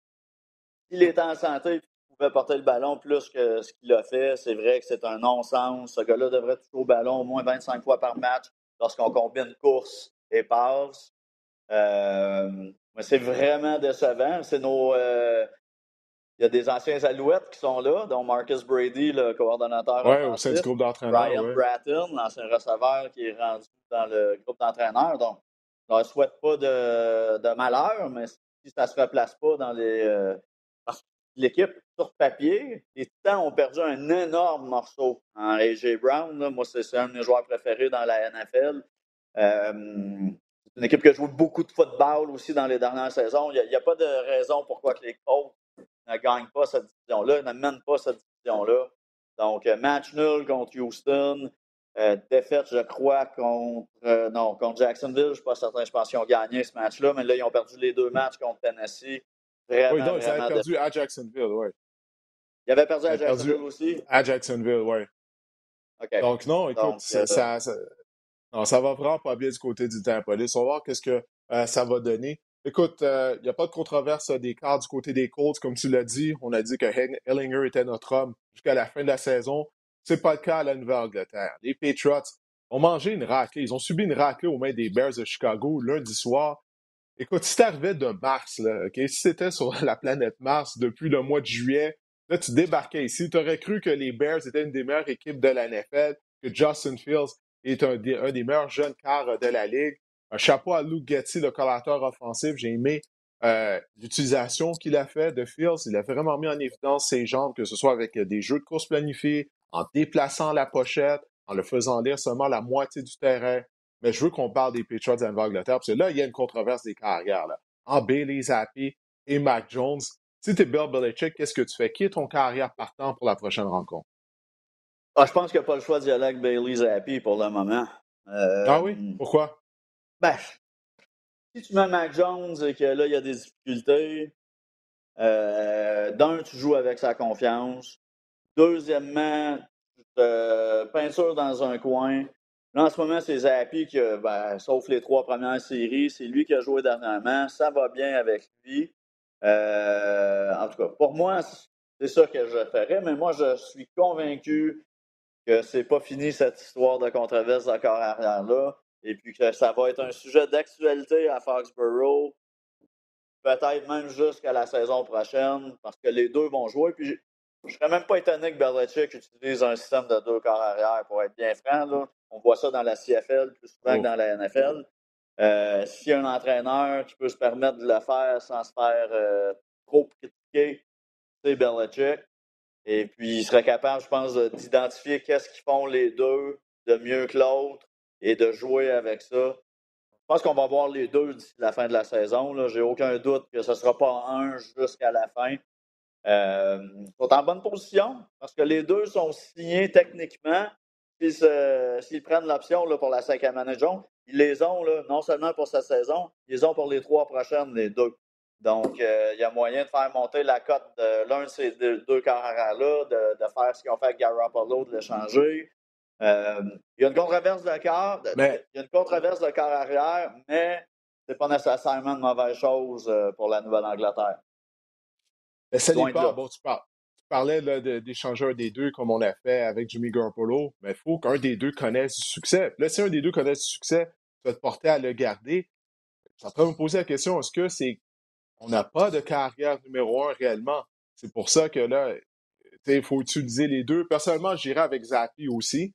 S'il était en santé, il pouvait porter le ballon plus que ce qu'il a fait. C'est vrai que c'est un non-sens. Ce gars-là devrait toucher au ballon au moins 25 fois par match lorsqu'on combine course et passe. Euh, mais c'est vraiment décevant. C'est nos. Euh, il y a des anciens alouettes qui sont là, dont Marcus Brady, le coordonnateur. Oui, au sein du groupe d'entraîneurs. Ryan Bratton, l'ancien receveur qui est rendu dans le groupe d'entraîneurs. Donc, je ne souhaite pas de, de, malheur, mais si ça ne se replace pas dans les. Euh, l'équipe, sur papier, les Titans ont perdu un énorme morceau en AJ Brown. Moi, c'est un de mes joueurs préférés dans la NFL. Euh, c'est une équipe qui a joué beaucoup de football aussi dans les dernières saisons. Il n'y a, pas de raison pourquoi les Colts ne gagnent pas cette division-là, ne mènent pas cette division-là. Donc, euh, match nul contre Houston. Euh, défaite, je crois, contre, non, contre Jacksonville. Je ne suis pas certain. Je pense qu'ils ont gagné ce match-là, mais là, ils ont perdu les deux matchs contre Tennessee. Vraiment, oui, donc, ils avaient perdu à Jacksonville, oui. Ils avaient perdu à Jacksonville aussi? À Jacksonville, oui. Donc, non, écoute, ça, ça, non, ça va vraiment pas bien du côté du Police. On va voir qu'est-ce que ça va donner. Écoute, il euh, n'y a pas de controverse des cartes du côté des Colts. Comme tu l'as dit, on a dit que Ellinger était notre homme jusqu'à la fin de la saison. C'est pas le cas à la Nouvelle-Angleterre. Les Patriots ont mangé une raclée. Ils ont subi une raclée aux mains des Bears de Chicago lundi soir. Écoute, si t'arrivais de Mars, là, si c'était sur [LAUGHS] la planète Mars depuis le mois de juillet, là, tu débarquais ici. Tu aurais cru que les Bears étaient une des meilleures équipes de la NFL, que Justin Fields est un des, meilleurs jeunes quarts de la Ligue. Un chapeau à Luke Getty, le collateur offensif. J'ai aimé euh, l'utilisation qu'il a fait de Fields. Il a vraiment mis en évidence ses jambes, que ce soit avec des jeux de course planifiés, en déplaçant la pochette, en le faisant lire seulement la moitié du terrain. Mais je veux qu'on parle des Patriots d'Angleterre, parce que là, il y a une controverse des carrières. Là. En Bailey Zappi et Mac Jones. Si tu es Bill Belichick, qu'est-ce que tu fais? Qui est ton carrière partant pour la prochaine rencontre? Ah, je pense qu'il n'y a pas le choix d'y aller avec Bailey Zappi pour le moment. ah oui? Euh, Pourquoi? Ben, si tu mets Mac Jones et que là, il y a des difficultés, euh, d'un, tu joues avec sa confiance. Deuxièmement, tu te peinture dans un coin. Là, en ce moment, c'est Zappi qui, ben, sauf les trois premières séries, c'est lui qui a joué dernièrement. Ça va bien avec lui. Euh, en tout cas, pour moi, c'est ça que je ferais, mais moi, je suis convaincu que c'est pas fini cette histoire de controverse d'accord arrière-là et puis que ça va être un sujet d'actualité à Foxborough, peut-être même jusqu'à la saison prochaine, parce que les deux vont jouer. Je ne serais même pas étonné que Belichick utilise un système de deux corps arrière, pour être bien franc. Là. On voit ça dans la CFL plus souvent que oh. dans la NFL. Euh, S'il y a un entraîneur qui peut se permettre de le faire sans se faire euh, trop critiquer, c'est Belichick. Et puis, il serait capable, je pense, d'identifier qu'est-ce qu'ils font les deux de mieux que l'autre et de jouer avec ça. pense qu'on va voir les deux d'ici la fin de la saison. J'ai aucun doute que ce ne sera pas un jusqu'à la fin. Euh, ils sont en bonne position parce que les deux sont signés techniquement. S'ils prennent l'option pour la cinquième année ils les ont là, non seulement pour cette saison, ils les ont pour les trois prochaines, les deux. Donc, euh, il y a moyen de faire monter la cote de l'un de ces deux, carrières-là, de, faire ce qu'ils ont fait avec Garoppolo, de l'échanger. Euh, il y a une controverse de cœur. Il y a une controverse de cœur arrière, mais ce n'est pas nécessairement une mauvaise chose pour la Nouvelle-Angleterre. Mais ça pas. Bon, tu, parlais d'échanger des deux comme on a fait avec Jimmy Garoppolo, mais il faut qu'un des deux connaisse du succès. Là, si un des deux connaisse du succès, tu vas te porter à le garder. Train de me poser la question, est-ce que c'est on n'a pas de carrière numéro un réellement? C'est pour ça que là, il faut utiliser les deux. Personnellement, j'irai avec Zappi aussi.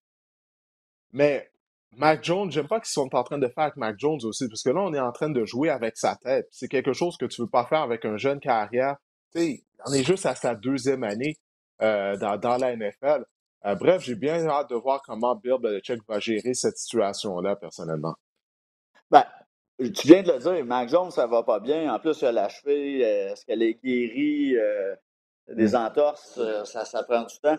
Mais Mac Jones, j'aime pas qu'ils sont en train de faire avec Mac Jones aussi, parce que là, on est en train de jouer avec sa tête. C'est quelque chose que tu veux pas faire avec un jeune carrière on est juste à sa deuxième année euh, dans, la NFL. Euh, bref, j'ai bien hâte de voir comment Bill Belichick va gérer cette situation-là, personnellement. Ben, tu viens de le dire, Mac Jones, ça va pas bien. En plus, il a la cheville, euh, est-ce qu'elle est guérie? des mm. entorses, ça, ça prend du temps?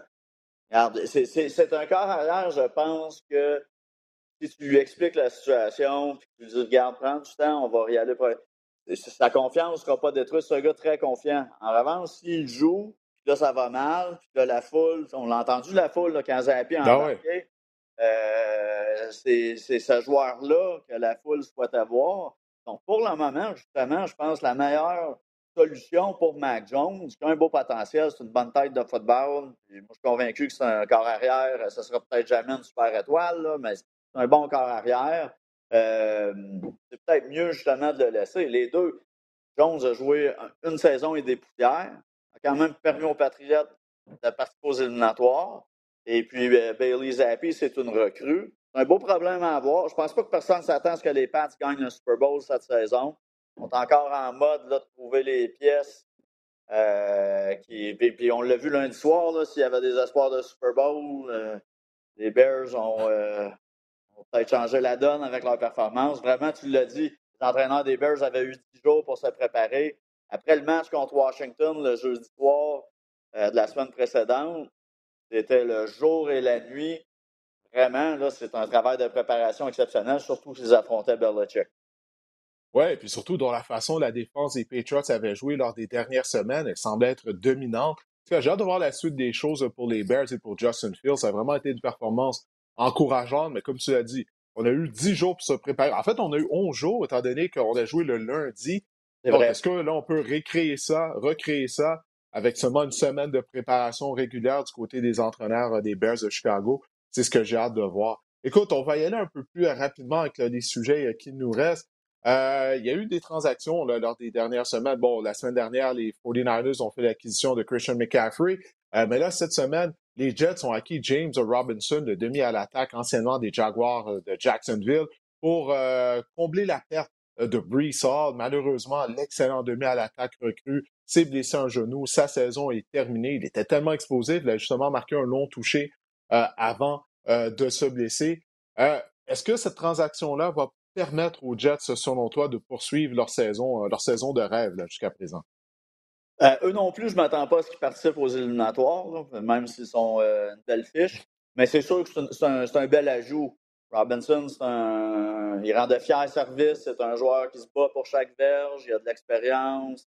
Regarde, c'est un cas arrière, je pense que si tu lui expliques la situation, puis tu lui dis, regarde, prends du temps, on va y aller. Sa confiance ne sera pas détruite. C'est un gars très confiant. En revanche, s'il joue, là, ça va mal, puis là, la foule, on l'a entendu, la foule, là, quand Zappi a ah euh, c'est ce joueur-là que la foule souhaite avoir. Donc, pour le moment, justement, je pense que la meilleure solution pour Mac Jones, qui a un beau potentiel, c'est une bonne tête de football. moi, je suis convaincu que c'est un corps arrière. Ce sera peut-être jamais une super étoile, là, mais c'est un bon corps arrière. Euh, c'est peut-être mieux justement de le laisser. Les deux, Jones a joué une saison et des poussières, a quand même permis aux Patriotes de participer aux éliminatoires. Et puis euh, Bailey Zappi, c'est une recrue. C'est un beau problème à avoir. Je pense pas que personne s'attend à ce que les Pats gagnent un Super Bowl cette saison. On est encore en mode de trouver les pièces. Euh, puis, on l'a vu lundi soir, s'il y avait des espoirs de Super Bowl, les Bears ont, peut-être changer la donne avec leur performance. Vraiment, tu l'as dit, les entraîneurs des Bears avaient eu 10 jours pour se préparer. Après le match contre Washington, le jeudi soir euh, de la semaine précédente, c'était le jour et la nuit. Vraiment, là, c'est un travail de préparation exceptionnel, surtout s'ils affrontaient Belichick. Oui, et puis surtout dans la façon dont la défense des Patriots avait joué lors des dernières semaines, elle semblait être dominante. J'ai hâte de voir la suite des choses pour les Bears et pour Justin Fields. Ça a vraiment été une performance encourageante, mais comme tu l'as dit, on a eu 10 jours pour se préparer. En fait, on a eu 11 jours, étant donné qu'on a joué le lundi. Est-ce que là, on peut récréer ça, recréer ça avec seulement une semaine de préparation régulière du côté des entraîneurs euh, des Bears de Chicago? C'est ce que j'ai hâte de voir. Écoute, on va y aller un peu plus rapidement avec les sujets euh, qui nous restent. Euh, il y a eu des transactions lors des dernières semaines. Bon, la semaine dernière, les 49ers ont fait l'acquisition de Christian McCaffrey. mais là, cette semaine, les Jets ont acquis James Robinson, le demi à l'attaque, anciennement des Jaguars euh, de Jacksonville, pour euh, combler la perte euh, de Brees Hall. Malheureusement, l'excellent demi à l'attaque recru s'est blessé un genou. Sa saison est terminée. Il était tellement explosif. Il a justement marqué un long touché avant de se blesser. Est-ce que cette transaction-là va permettre aux Jets, selon toi, de poursuivre leur saison de rêve jusqu'à présent? Euh, eux non plus, je ne m'attends pas à ce qu'ils participent aux éliminatoires, même s'ils sont euh, une belle fiche. Mais c'est sûr que c'est un, un, bel ajout. Robinson, un, il rend de fiers services. C'est un joueur qui se bat pour chaque verge. Il a de l'expérience.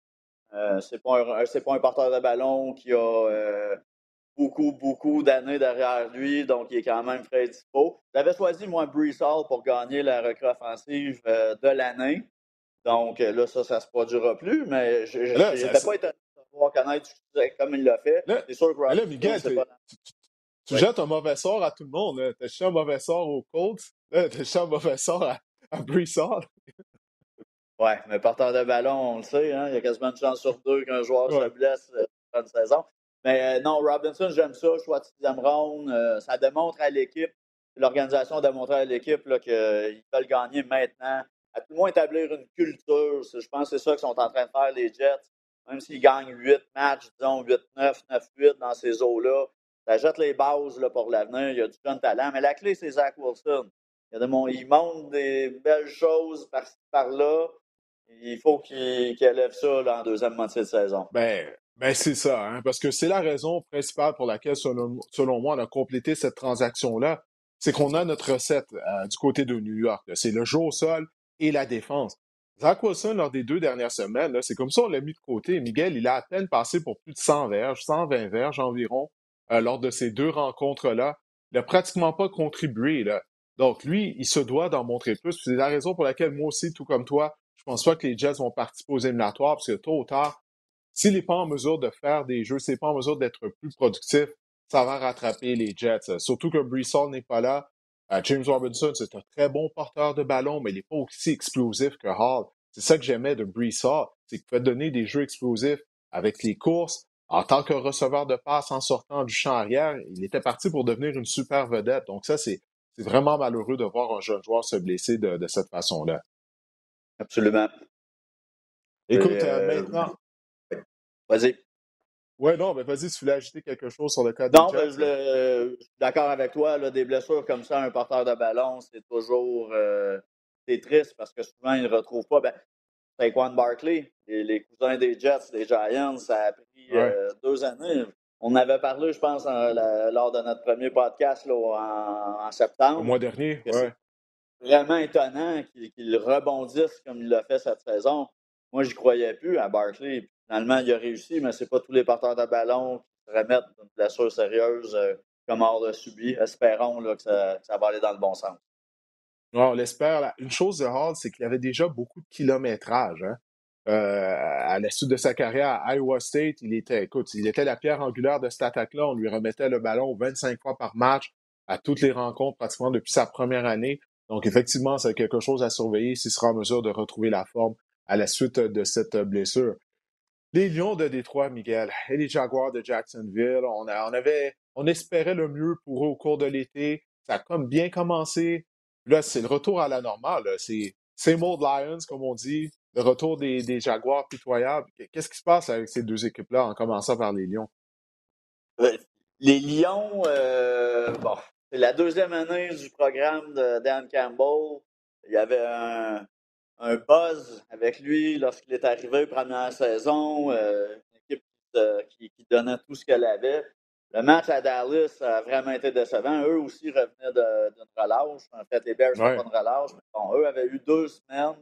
Euh, c'est pas, pas un porteur de ballon qui a euh, beaucoup, beaucoup d'années derrière lui, donc il est quand même très dispo. J'avais choisi, moi, Brees Hall pour gagner la recrue offensive de l'année. Donc là, ça, ça se produira plus, mais je n'étais pas étonné de voir connaître comme il l'a fait. C'est sûr que là, Miguel, tu, tu, jettes un mauvais sort à tout le monde. Tu as jeté un mauvais sort aux Colts. Tu as jeté un mauvais sort à, à Brissard. ouais, mais porteur de ballon, on le sait, hein, il y a quasiment une chance sur deux qu'un joueur se blesse euh, dans une saison. Mais euh, non, Robinson, j'aime ça, choix de sixième round. Euh, ça démontre à l'équipe, l'organisation a démontré à l'équipe qu'ils veulent gagner maintenant à tout le moins établir une culture. Je pense que c'est ça qu'ils sont en train de faire, les Jets. Même s'ils gagnent 8 matchs, disons 8-9, 9-8 dans ces eaux-là, ça jette les bases là, pour l'avenir. Il y a du jeune talent. Mais la clé, c'est Zach Wilson. Il, il montre des belles choses par-ci, par-là. Il faut qu'il élève ça en deuxième moitié de saison. Ben, ben c'est ça, hein, parce que c'est la raison principale pour laquelle, selon, selon moi, on a complété cette transaction-là. C'est qu'on a notre recette euh, du côté de New York. C'est le jeu au sol et la défense. Zach Wilson, lors des deux dernières semaines, c'est comme ça on l'a mis de côté. Miguel, il a à peine passé pour plus de 100 verges, 120 verges environ, euh, lors de ces deux rencontres-là. Il n'a pratiquement pas contribué. Là. Donc, lui, il se doit d'en montrer plus. C'est la raison pour laquelle moi aussi, tout comme toi, je pense pas que les Jets vont participer aux éliminatoires, parce que tôt ou tard, s'il n'est pas en mesure de faire des jeux, s'il n'est pas en mesure d'être plus productif, ça va rattraper les Jets. Surtout que Brissol n'est pas là. Euh, James Robinson, c'est un très bon porteur de ballon, mais il n'est pas aussi explosif que Hall. C'est ça que j'aimais de Brees Hall, c'est qu'il peut donner des jeux explosifs avec les courses. En tant que receveur de passe en sortant du champ arrière, il était parti pour devenir une super vedette. Donc ça, c'est vraiment malheureux de voir un jeune joueur se blesser de, cette façon-là. Absolument. Écoute, euh, maintenant. Vas-y. Oui, non, mais vas-y, tu voulais ajouter quelque chose sur le cas de Non, ben, je, suis d'accord avec toi. Là, des blessures comme ça, un porteur de ballon, c'est toujours euh, c'est triste parce que souvent, ils ne retrouvent pas. Ben, Saquon Barkley, les, les, cousins des Jets, des Giants, ça a pris euh, deux années. On avait parlé, je pense, lors de notre premier podcast là, en, septembre. Au mois dernier, oui. Vraiment étonnant qu'il rebondisse comme il l'a fait cette saison. Moi, je n'y croyais plus à Barkley. Finalement, il a réussi, mais ce n'est pas tous les porteurs de ballon qui se remettent d'une blessure sérieuse euh, comme hors de subi. Espérons que, ça, va aller dans le bon sens. on l'espère. Une chose de Hall, c'est qu'il avait déjà beaucoup de kilométrage. Hein. Euh, à la suite de sa carrière à Iowa State, il était, écoute, il était la pierre angulaire de cette attaque-là. On lui remettait le ballon 25 fois par match à toutes les rencontres pratiquement depuis sa première année. Donc, effectivement, c'est quelque chose à surveiller s'il sera en mesure de retrouver la forme à la suite de cette blessure les Lions de Détroit, Miguel, et les Jaguars de Jacksonville. On, avait, on espérait le mieux pour eux au cours de l'été. Ça a comme bien commencé. Là, c'est le retour à la normale. C'est same old Lions, comme on dit. Le retour des, Jaguars pitoyables. Qu'est-ce qui se passe avec ces deux équipes-là, en commençant par les Lions? Euh, les Lions, euh, c'est la deuxième année du programme de Dan Campbell. Il y avait un, un buzz avec lui lorsqu'il est arrivé première saison, euh, une équipe qui, donnait tout ce qu'elle avait. Le match à Dallas a vraiment été décevant. Eux aussi revenaient d'une relâche. En fait, les Bears n'ont pas de relâche. Mais bon, eux avaient eu deux semaines,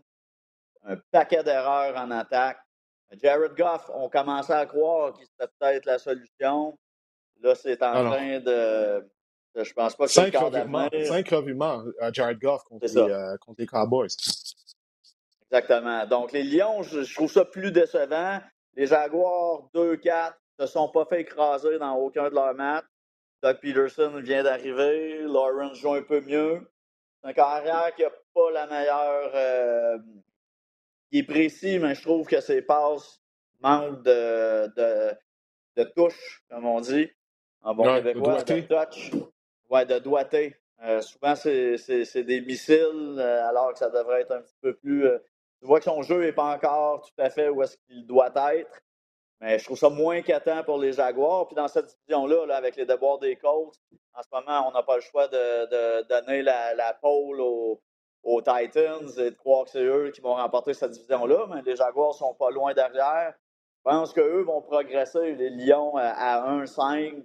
un paquet d'erreurs en attaque. Jared Goff, on commençait à croire qu'il c'était peut-être la solution. Là, c'est en train de. Je pense pas que c'est cinq revirements à Jared Goff contre les, euh, contre les Cowboys. Exactement. Donc, les Lions, je, trouve ça plus décevant. Les Jaguars, 2-4, ne se sont pas fait écraser dans aucun de leurs matchs. Doug Peterson vient d'arriver. Lawrence joue un peu mieux. C'est un carrière qui n'a pas la meilleure. Euh, il est précis, mais je trouve que ses passes manquent de, de, de touche, comme on dit. En bon québécois, de, touch. Ouais, de doigté. Euh, souvent, c'est des missiles, euh, alors que ça devrait être un petit peu plus tu vois que son jeu n'est pas encore tout à fait où est-ce qu'il doit être. Mais je trouve ça moins inquiétant pour les Jaguars. Puis dans cette division-là, là, avec les déboires des Colts, en ce moment, on n'a pas le choix de, donner la, la pole aux, Titans et de croire que c'est eux qui vont remporter cette division-là. Mais les Jaguars sont pas loin derrière. Je pense qu'eux vont progresser, les Lions, à, 1-5.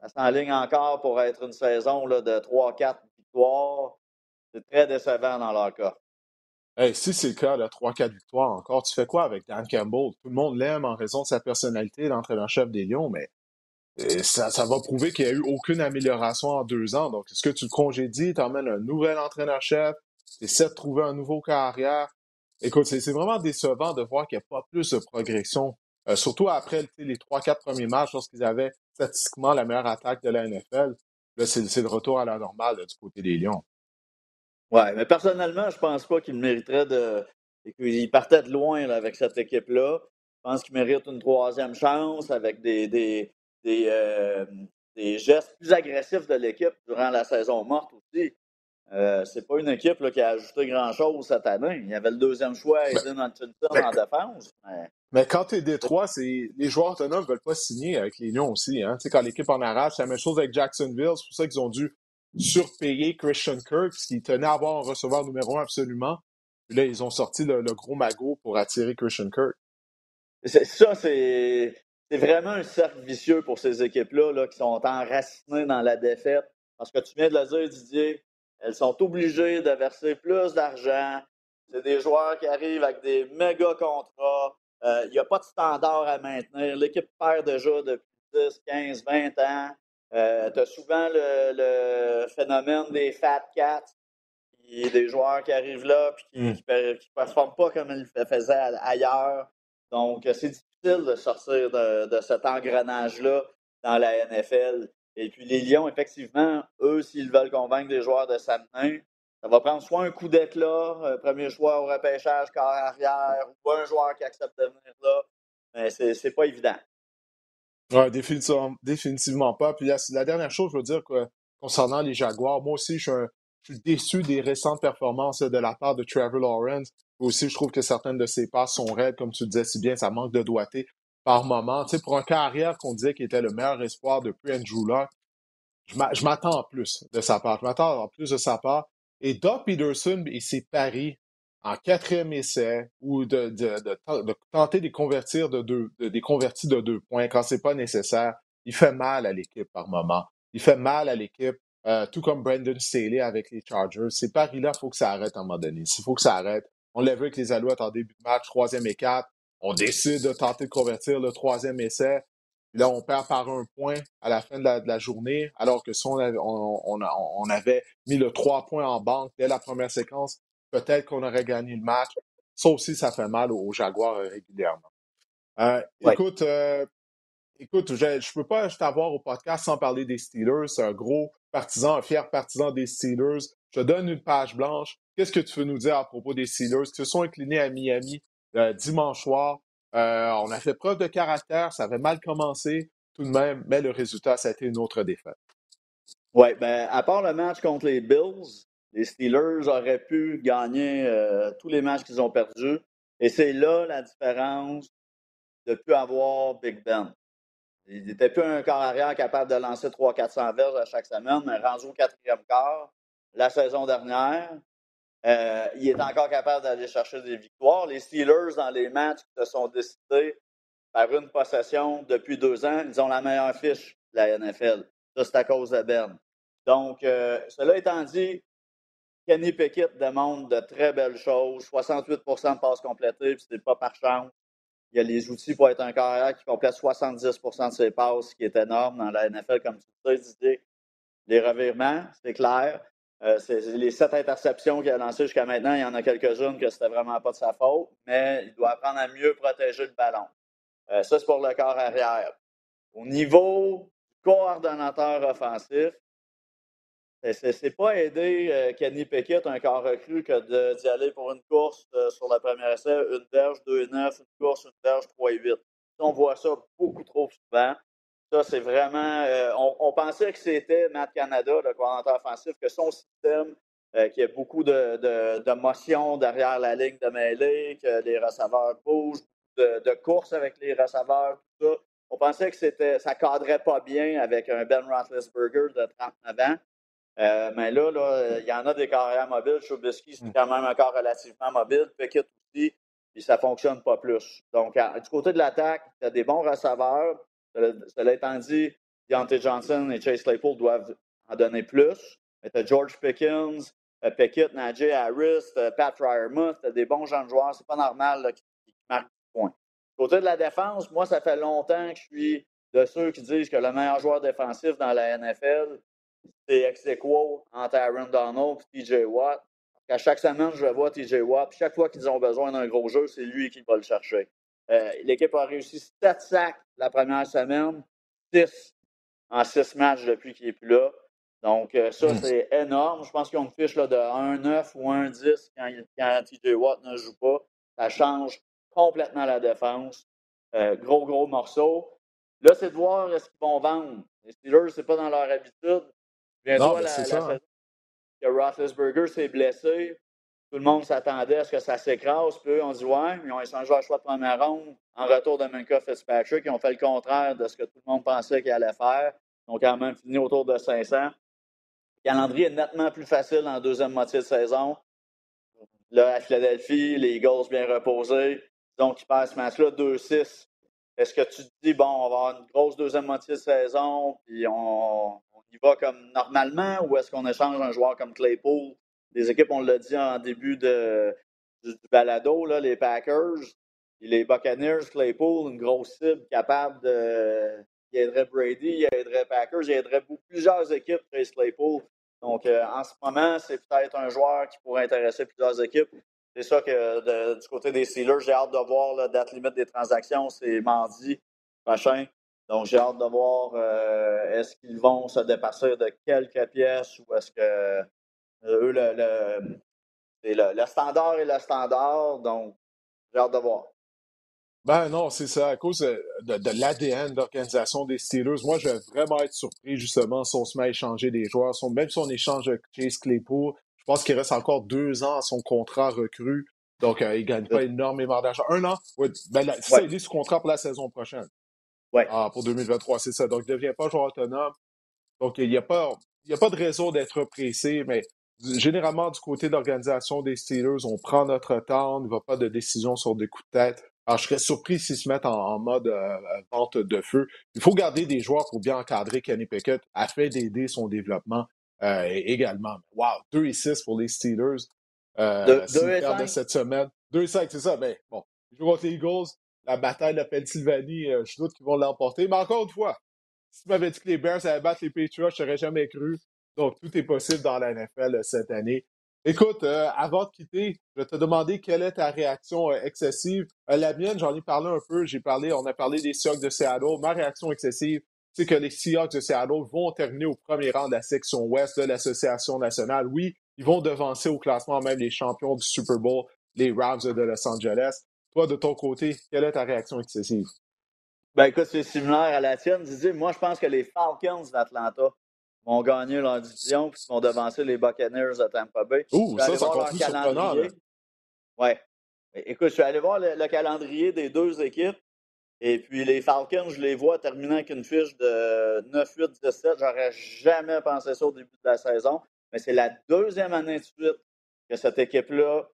Ça s'enligne encore pour être une saison de 3-4 victoires. C'est très décevant dans leur cas. Si c'est le cas, 3-4 victoires encore, tu fais quoi avec Dan Campbell? Tout le monde l'aime en raison de sa personnalité, l'entraîneur-chef des Lions, mais ça, ça va prouver qu'il n'y a eu aucune amélioration en deux ans. Donc, est-ce que tu le congédies, tu emmènes un nouvel entraîneur-chef, tu essaies de trouver un nouveau carrière? Écoute, c'est vraiment décevant de voir qu'il n'y a pas plus de progression, euh, surtout après les trois, quatre premiers matchs lorsqu'ils avaient statistiquement la meilleure attaque de la NFL. Là, c'est le retour à la normale du côté des Lions. Oui, mais personnellement, je pense pas qu'il mériterait de. Il partait de loin avec cette équipe-là. Je pense qu'il mérite une troisième chance avec des, des, des, euh, des gestes plus agressifs de l'équipe durant la saison morte aussi. Euh, c'est pas une équipe là, qui a ajouté grand-chose cette année. Il y avait le deuxième choix, Aiden Hutchinson, en défense. Mais... quand tu es Détroit, c'est... les joueurs autonomes ne veulent pas signer avec les Lions aussi. Hein? quand l'équipe en arrache, c'est la même chose avec Jacksonville. C'est pour ça qu'ils ont dû surpayé Christian Kirk, qui tenait à avoir un receveur numéro un absolument. Puis là, ils ont sorti le, gros magot pour attirer Christian Kirk. Ça, c'est vraiment un cercle vicieux pour ces équipes-là là, qui sont enracinées dans la défaite. Parce que tu viens de le dire, Didier, elles sont obligées de verser plus d'argent. C'est des joueurs qui arrivent avec des méga contrats. Il euh, n'y a pas de standard à maintenir. L'équipe perd déjà depuis 10, 15, 20 ans. Euh, tu as souvent le, phénomène des fat cats, qui, des joueurs qui arrivent là et qui ne hmm. performent pas comme ils le faisaient ailleurs. Donc, c'est difficile de sortir de, cet engrenage-là dans la NFL. Et puis, les Lions, effectivement, eux, s'ils veulent convaincre des joueurs de s'amener, ça va prendre soit un coup d'éclat, un premier choix au repêchage, corps arrière, ou un joueur qui accepte de venir là. Mais c'est pas évident. Oui, définitivement, définitivement pas. Puis la, dernière chose, je veux dire concernant les Jaguars, moi aussi, je suis, déçu des récentes performances de la part de Trevor Lawrence. Aussi, je trouve que certaines de ses passes sont raides, comme tu disais si bien, ça manque de doigté par moment. Tu sais, pour un carrière qu'on disait qu'il était le meilleur espoir depuis Andrew Luck, je m'attends en plus de sa part. Je m'attends en plus de sa part. Et Doug Peterson et ses paris en quatrième essai ou de, tenter de convertir de deux, des convertis de deux points quand c'est pas nécessaire, il fait mal à l'équipe par moment. Il fait mal à l'équipe, euh, tout comme Brandon Staley avec les Chargers. Ces paris-là, il faut que ça arrête à un moment donné. Il faut que ça arrête. On l'a vu avec les Alouettes en début de match, troisième et quatre. On décide de tenter de convertir le troisième essai. Là, on perd par un point à la fin de la, journée, alors que si on avait, mis le trois points en banque dès la première séquence, peut-être qu'on aurait gagné le match. Ça aussi, ça fait mal aux, Jaguars euh, régulièrement. Euh, écoute, euh, écoute, je ne peux pas t'avoir au podcast sans parler des Steelers. C'est un gros partisan, un fier partisan des Steelers. Je te donne une page blanche. Qu'est-ce que tu veux nous dire à propos des Steelers qui se sont inclinés à Miami dimanche soir? On a fait preuve de caractère, ça avait mal commencé tout de même, mais le résultat, ça a été une autre défaite. Oui, ben, à part le match contre les Bills, les Steelers auraient pu gagner euh, tous les matchs qu'ils ont perdus. Et c'est là la différence de ne plus avoir Big Ben. Il n'était plus un corps arrière capable de lancer 300-400 verges à chaque semaine, mais rendu au quatrième quart la saison dernière, euh, il est encore capable d'aller chercher des victoires. Les Steelers, dans les matchs qui se sont décidés par une possession depuis deux ans, ils ont la meilleure fiche de la NFL. Ça, c'est à cause de Ben. Donc, euh, cela étant dit, Kenny Pickett demande de très belles choses. 68 de passes complétées, puis c'est pas par chance. Il y a les outils pour être un carrière qui complète 70% de ses passes, ce qui est énorme dans la NFL, comme tu sais, Les revirements, c'est clair. Euh, c'est les sept interceptions qu'il a lancées jusqu'à maintenant, il y en a quelques-unes que c'était vraiment pas de sa faute, mais il doit apprendre à mieux protéger le ballon. Euh, ça, c'est pour le corps arrière. Au niveau coordonnateur offensif, c'est pas aider euh, Kenny Pickett, un corps recru, que d'y aller pour une course sur la première essai, une verge 2-9, une course, une verge 3-8. On voit ça beaucoup trop souvent. Ça, c'est vraiment. Euh, on, pensait que c'était Matt Canada, le coordinateur offensif, que son système, euh, qui a beaucoup de, de, motion derrière la ligne de mêlée, que les receveurs bougent, de, de courses avec les receveurs, tout ça. On pensait que c'était, ça cadrait pas bien avec un Ben Roethlisberger de 39 ans. Euh, mais là, là, il y en a des carrières mobiles. Chubisky, c'est quand même encore relativement mobile. Pickett aussi, puis ça fonctionne pas plus. Donc, du côté de l'attaque, tu as des bons receveurs. Cela étant dit, Deontay Johnson et Chase Claypool doivent en donner plus. Mais tu as George Pickens, euh, Pickett, Najee Harris, Pat Fryermuth, tu as des bons jeunes joueurs. C'est pas normal qu'ils marquent des points. Côté de la défense, moi, ça fait longtemps que je suis de ceux qui disent que le meilleur joueur défensif dans la NFL, c'est ex entre Aaron Donald et TJ Watt? À chaque semaine, je vois TJ Watt. chaque fois qu'ils ont besoin d'un gros jeu, c'est lui qui va le chercher. Euh, l'équipe a réussi 7 sacs la première semaine, 6 en 6 matchs depuis qu'il n'est plus là. Donc, euh, ça, hmm. c'est énorme. Je pense qu'ils ont une fiche là, de 1-9 ou 1-10 quand, quand TJ Watt ne joue pas. Ça change complètement la défense. Euh, gros, gros morceau. Là, c'est de voir est-ce qu'ils vont vendre. Les Steelers, c'est pas dans leur habitude. Non, la, la saison que Roethlisberger s'est blessé. Tout le monde s'attendait à ce que ça s'écrase. Puis on dit Ouais, ils ont échangé un choix de première ronde en retour de Minka Fitzpatrick. Ils ont fait le contraire de ce que tout le monde pensait qu'ils allaient faire. Ils ont quand même fini autour de 500. calendrier est nettement plus facile en deuxième moitié de saison. Là, à Philadelphie, les Eagles bien reposés. Donc, ils passent ce match-là 2-6. Est-ce que tu te dis, bon, on va avoir une grosse deuxième moitié de saison, puis on, y va comme normalement, ou est-ce qu'on échange un joueur comme Claypool? Les équipes, on l'a dit en début de, du, balado, là, les Packers, les Buccaneers, Claypool, une grosse cible capable de. Il aiderait Brady, il aiderait Packers, il aiderait plusieurs équipes, Trace Claypool. Donc, euh, en ce moment, c'est peut-être un joueur qui pourrait intéresser plusieurs équipes. C'est ça que du côté des Steelers, j'ai hâte de voir la date limite des transactions, c'est mardi prochain. Donc, j'ai hâte de voir euh, est-ce qu'ils vont se dépasser de quelques pièces ou est-ce que euh, eux, le, le, standard est le standard. Donc, j'ai hâte de voir. Ben non, c'est ça, à cause de, de, l'ADN d'organisation des Steelers. Moi, je vais vraiment être surpris, justement, si on se met à échanger des joueurs. Même si on échange Chase Claypool, je pense qu'il reste encore deux ans à son contrat recru. Donc, euh, il ne gagne pas énormément d'argent. Un an? Oui. Ben, ça, il est sous contrat pour la saison prochaine. Ah, pour 2023, c'est ça. Donc, il ne devient pas joueur autonome. Donc, il n'y a, pas, a pas de raison d'être pressé, mais généralement, du côté de l'organisation des Steelers, on prend notre temps, on ne va pas de décision sur des coups de tête. Alors, je serais surpris s'ils se mettent en, mode euh, vente de feu. Il faut garder des joueurs pour bien encadrer Kenny Pickett afin d'aider son développement. Euh, également. Wow, 2 et 6 pour les Steelers. Euh, 2 et 5. cette semaine. 2 et 5, c'est ça. Mais bon, ils jouent contre les Eagles. La bataille de Pennsylvanie, euh, je doute qu'ils vont l'emporter. Mais encore une fois, si tu m'avais dit que les Bears allaient battre les Patriots, je n'aurais jamais cru. Donc, tout est possible dans la NFL euh, cette année. Écoute, euh, avant de quitter, je vais te demander quelle est ta réaction excessive. la mienne, j'en ai parlé un peu. J'ai parlé, on a parlé des Seahawks de Seattle. Ma réaction excessive, c'est que les Seahawks de Seattle vont terminer au premier rang de la section ouest de l'Association nationale. Oui, ils vont devancer au classement même les champions du Super Bowl, les Rams de Los Angeles. Toi, de ton côté, quelle est ta réaction excessive? Ben écoute, c'est similaire à la tienne. Disais, moi, je pense que les Falcons d'Atlanta vont gagner leur division puis vont devancer les Buccaneers de Tampa Bay. Ouh, ça, encore plus surprenant. Ouais. Écoute, je suis allé voir le calendrier des deux équipes. Et puis les Falcons, je les vois terminer avec une fiche de 9-8, 17. J'aurais jamais pensé ça au début de la saison. Mais c'est la deuxième année de suite que cette équipe-là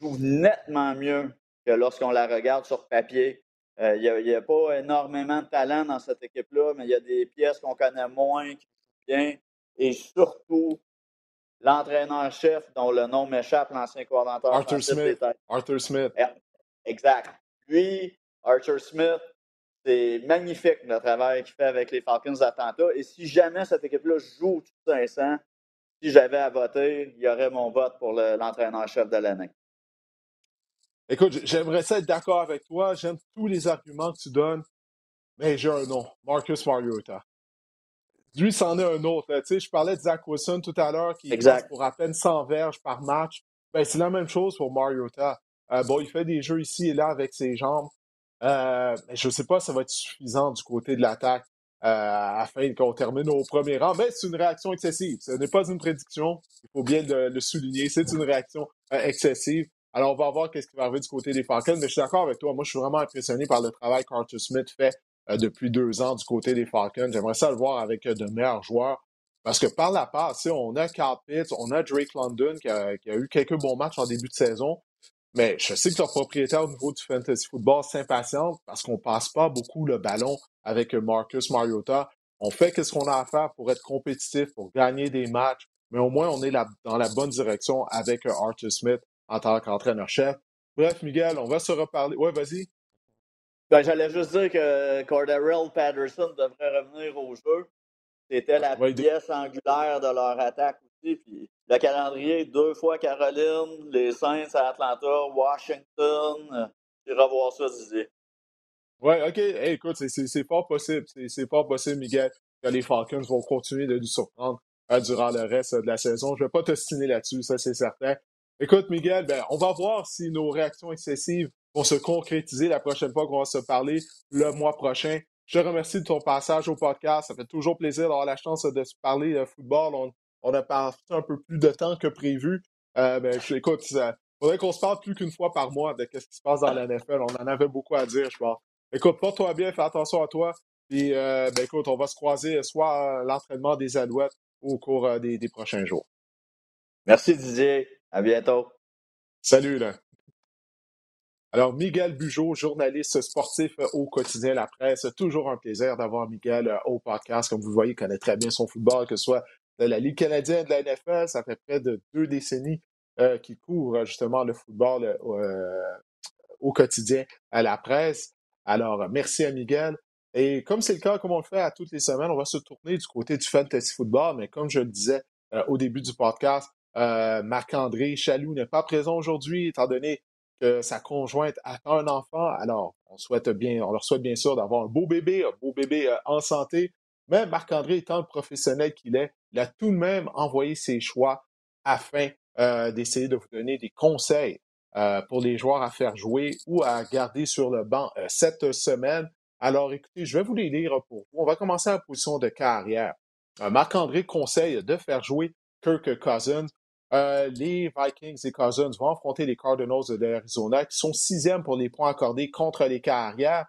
joue nettement mieux que lorsqu'on la regarde sur papier. Euh, il n'y a, pas énormément de talent dans cette équipe-là, mais il y a des pièces qu'on connaît moins, qui jouent bien. Et surtout, l'entraîneur-chef, dont le nom m'échappe, l'ancien coordinateur. Arthur Smith. Arthur Smith. Exact. Lui, Archer Smith, c'est magnifique le travail qu'il fait avec les Falcons d'Atlanta. Et si jamais cette équipe-là joue tout ça, si j'avais à voter, il y aurait mon vote pour l'entraîneur-chef de l'année. Écoute, j'aimerais ça être d'accord avec toi. J'aime tous les arguments que tu donnes, mais j'ai un nom, Marcus Mariota. Lui, c'en est un autre. Tu sais, je parlais de Zach Wilson tout à l'heure qui passe pour à peine 100 verges par match. Ben, c'est la même chose pour Mariota. Euh, bon, il fait des jeux ici et là avec ses jambes. Euh, je ne sais pas si ça va être suffisant du côté de l'attaque euh, afin qu'on termine au premier rang, mais c'est une réaction excessive. Ce n'est pas une prédiction, il faut bien le, souligner, c'est une réaction euh, excessive. Alors, on va voir qu'est-ce qui va arriver du côté des Falcons, mais je suis d'accord avec toi. Moi, je suis vraiment impressionné par le travail qu'Arthur Smith fait depuis deux ans du côté des Falcons. J'aimerais ça le voir avec de meilleurs joueurs. Parce que par la passe, on a Carl Pitts, on a Drake London qui a, eu quelques bons matchs en début de saison. Mais je sais que leur propriétaire au niveau du fantasy football s'impatiente parce qu'on passe pas beaucoup le ballon avec Marcus Mariota. On fait ce qu'on a à faire pour être compétitif, pour gagner des matchs, mais au moins on est dans la bonne direction avec Arthur Smith en tant qu'entraîneur-chef. Bref, Miguel, on va se reparler. Ouais, vas-y. Ben, J'allais juste dire que Cordarrelle Patterson devrait revenir au jeu. C'était la pièce angulaire de leur attaque aussi. Puis le calendrier, deux fois Caroline, les Saints à Atlanta, Washington. Et revoir ça, Didier. Oui, OK. écoute, c'est fort possible. C'est fort possible, Miguel, que les Falcons vont continuer de nous surprendre hein, durant le reste de la saison. Je ne vais pas te signer là-dessus, ça, c'est certain. Écoute, Miguel, ben, on va voir si nos réactions excessives vont se concrétiser la prochaine fois qu'on va se parler le mois prochain. Je remercie de ton passage au podcast. Ça fait toujours plaisir d'avoir la chance de se parler de football on a passé un peu plus de temps que prévu. Euh, ben, écoute, il faudrait qu'on se parle plus qu'une fois par mois de ce qui se passe dans la NFL. On en avait beaucoup à dire, je pense. Écoute, porte-toi bien, fais attention à toi. Puis, euh, ben, écoute, on va se croiser soit l'entraînement des Alouettes au cours des, des prochains jours. Merci Didier. À bientôt. Salut là. Alors, Miguel Bugeaud, journaliste sportif au quotidien La Presse. Toujours un plaisir d'avoir Miguel euh, au podcast. Comme vous le voyez, il connaît très bien son football, que ce soit de la Ligue canadienne, de la NFL. Ça fait près de deux décennies euh, qu'il couvre justement le football euh, au quotidien à La Presse. Alors, merci à Miguel. Et comme c'est le cas, comme on le fait à toutes les semaines, on va se tourner du côté du fantasy football. Mais comme je le disais au début du podcast, Marc-André Chaloux n'est pas présent aujourd'hui, étant donné que sa conjointe attend un enfant. Alors, on souhaite bien, on leur souhaite bien sûr d'avoir un beau bébé, un beau bébé euh, en santé. Mais Marc-André étant le professionnel qu'il est, il a tout de même envoyé ses choix afin euh, d'essayer de vous donner des conseils euh, pour les joueurs à faire jouer ou à garder sur le banc cette semaine. Alors, écoutez, je vais vous les lire pour vous. On va commencer la position de carrière. Marc-André conseille de faire jouer Kirk Cousins euh, les Vikings et Cousins vont affronter les Cardinals de l'Arizona, qui sont sixièmes pour les points accordés contre les carrières.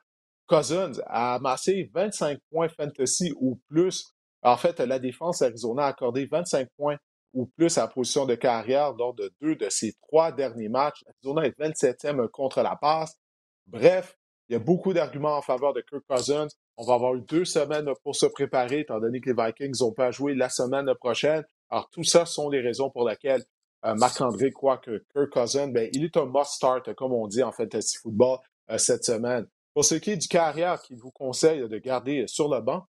Cousins a amassé 25 points fantasy ou plus. En fait, la défense Arizona a accordé 25 points ou plus à la position de carrière lors de deux de ses trois derniers matchs. Arizona est 27e contre la passe. Bref, il y a beaucoup d'arguments en faveur de Kirk Cousins. On va avoir deux semaines pour se préparer, étant donné que les Vikings n'ont pas joué la semaine prochaine. Alors, tout ça sont les raisons pour lesquelles euh, Marc-André croit que Kirk Cousins, ben, il est un must-start, comme on dit en fantasy football euh, cette semaine. Pour ce qui est du carrière qu'il vous conseille de garder sur le banc,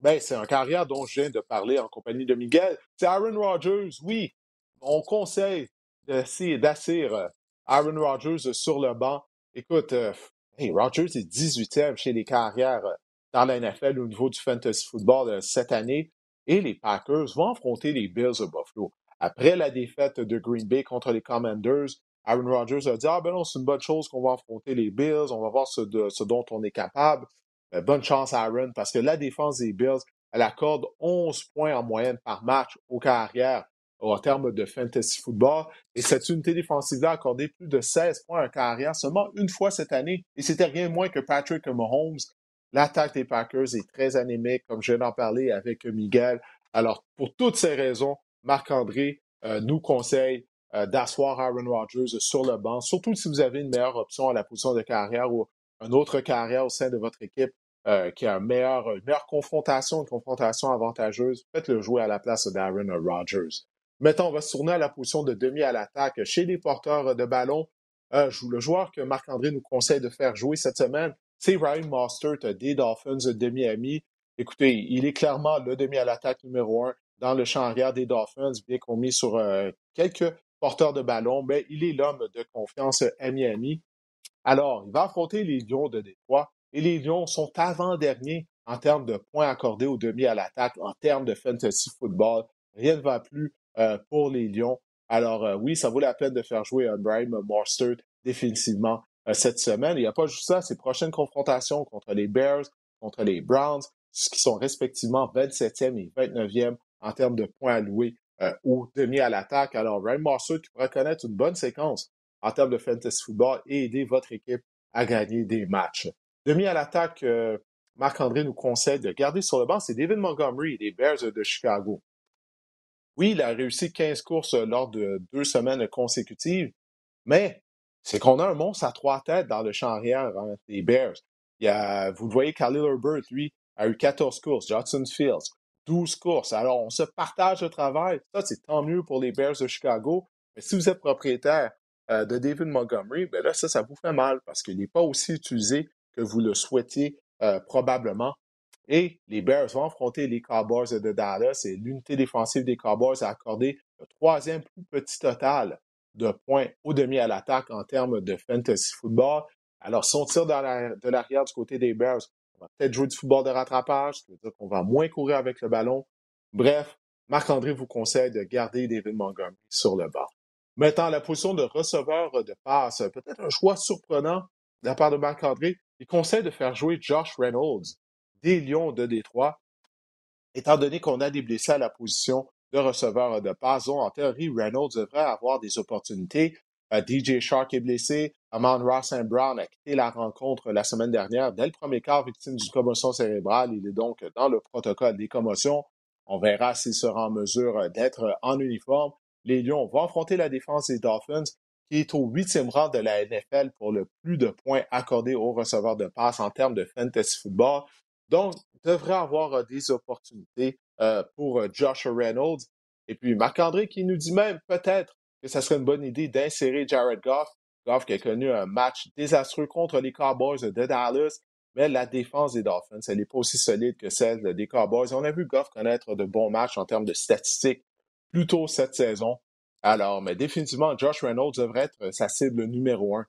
ben, c'est un carrière dont je viens de parler en compagnie de Miguel. C'est Aaron Rodgers, oui. On conseille d'essayer d'assir euh, Aaron Rodgers sur le banc. Écoute, hey, Rodgers est 18e chez les carrières dans la NFL au niveau du fantasy football cette année et les Packers vont affronter les Bills de Buffalo. Après la défaite de Green Bay contre les Commanders, Aaron Rodgers a dit Ah ben non, c'est une bonne chose qu'on va affronter les Bills, on va voir ce, dont on est capable. Euh, bonne chance, Aaron, parce que la défense des Bills, elle accorde 11 points en moyenne par match aux carrières en termes de fantasy football. Et cette unité défensive-là a accordé plus de 16 points en carrière seulement une fois cette année. Et c'était rien moins que Patrick Mahomes, L'attaque des Packers est très anémique, comme je viens d'en parler avec Miguel. Alors, pour toutes ces raisons, Marc-André euh, nous conseille euh, d'asseoir Aaron Rodgers sur le banc, surtout si vous avez une meilleure option à la position de carrière ou une autre carrière au sein de votre équipe euh, qui a une meilleure, confrontation, une confrontation avantageuse. Faites-le jouer à la place d'Aaron Rodgers. Maintenant, on va se tourner à la position de demi à l'attaque chez les porteurs de ballon. le joueur que Marc-André nous conseille de faire jouer cette semaine, c'est Ryan Mostert des Dolphins de Miami. Écoutez, il est clairement le demi à l'attaque numéro un dans le champ arrière des Dolphins, bien qu'on mis sur euh, quelques porteurs de ballon, mais il est l'homme de confiance à Miami. Alors, il va affronter les Lions de Détroit et les Lions sont avant-derniers en termes de points accordés au demi à l'attaque, en termes de fantasy football. Rien ne va plus euh, pour les Lions. Alors, euh, oui, ça vaut la peine de faire jouer un Brian Mostert définitivement cette semaine. Il n'y a pas juste ça, ces prochaines confrontations contre les Bears, contre les Browns, qui sont respectivement 27e et 29e en termes de points alloués euh, ou demi à l'attaque. Alors, Ryan Marceau qui pourrait connaître une bonne séquence en termes de fantasy football et aider votre équipe à gagner des matchs. Demi à l'attaque, euh, Marc-André nous conseille de garder sur le banc, c'est David Montgomery des Bears de Chicago. Oui, il a réussi 15 courses lors de deux semaines consécutives, mais c'est qu'on a un monstre à trois têtes dans le champ arrière hein, des Bears. Il y a, vous le voyez, Khalil Herbert, lui, a eu 14 courses. Johnson Fields, 12 courses. Alors, on se partage le travail. Ça, c'est tant mieux pour les Bears de Chicago. Mais si vous êtes propriétaire euh, de David Montgomery, ben là, ça, ça vous fait mal parce qu'il n'est pas aussi utilisé que vous le souhaitiez euh, probablement. Et les Bears vont affronter les Cowboys de Dallas et l'unité défensive des Cowboys a accordé le troisième plus petit total de points au demi à l'attaque en termes de fantasy football. Alors, si on tire de l'arrière du côté des Bears, on va peut-être jouer du football de rattrapage, ce qui veut dire qu'on va moins courir avec le ballon. Bref, Marc-André vous conseille de garder David Montgomery sur le banc. Maintenant, la position de receveur de passe, peut-être un choix surprenant de la part de Marc-André. Il conseille de faire jouer Josh Reynolds des Lions de Détroit, étant donné qu'on a des blessés à la position de receveurs de passe. En théorie, Reynolds devrait avoir des opportunités. Euh, DJ Shark est blessé. Amon Ross and Brown a quitté la rencontre la semaine dernière dès le premier quart, victime d'une commotion cérébrale. Il est donc dans le protocole des commotions. On verra s'il sera en mesure d'être en uniforme. Les Lions vont affronter la défense des Dolphins, qui est au huitième rang de la NFL pour le plus de points accordés aux receveurs de passe en termes de fantasy football. Donc, devrait avoir des opportunités pour Josh Reynolds. Et puis, Marc-André qui nous dit même peut-être que ce serait une bonne idée d'insérer Jared Goff. Goff qui a connu un match désastreux contre les Cowboys de Dallas, mais la défense des Dolphins, elle n'est pas aussi solide que celle des Cowboys. On a vu Goff connaître de bons matchs en termes de statistiques plus tôt cette saison. Alors, mais définitivement, Josh Reynolds devrait être sa cible numéro un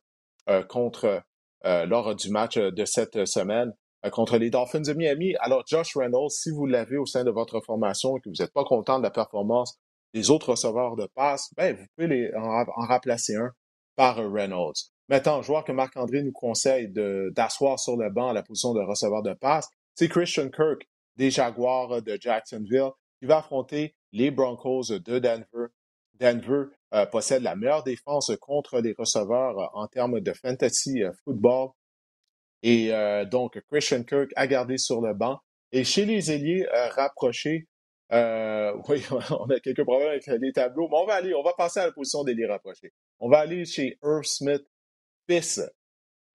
euh, contre euh, lors du match de cette semaine euh, contre les Dolphins de Miami. Alors, Josh Reynolds, si vous l'avez au sein de votre formation et que vous n'êtes pas content de la performance des autres receveurs de passe, ben, vous pouvez les, en, remplacer un par Reynolds. Maintenant, joueur que Marc-André nous conseille d'asseoir sur le banc à la position de receveur de passe, c'est Christian Kirk des Jaguars de Jacksonville qui va affronter les Broncos de Denver. Denver euh, possède la meilleure défense contre les receveurs euh, en termes de fantasy euh, football. Et donc, Christian Kirk a gardé sur le banc. Et chez les ailiers rapprochés, [LAUGHS] oui, on a quelques problèmes avec les tableaux, mais on va aller, on va passer à la position d'ailier rapproché. On va aller chez Irv Smith, fils.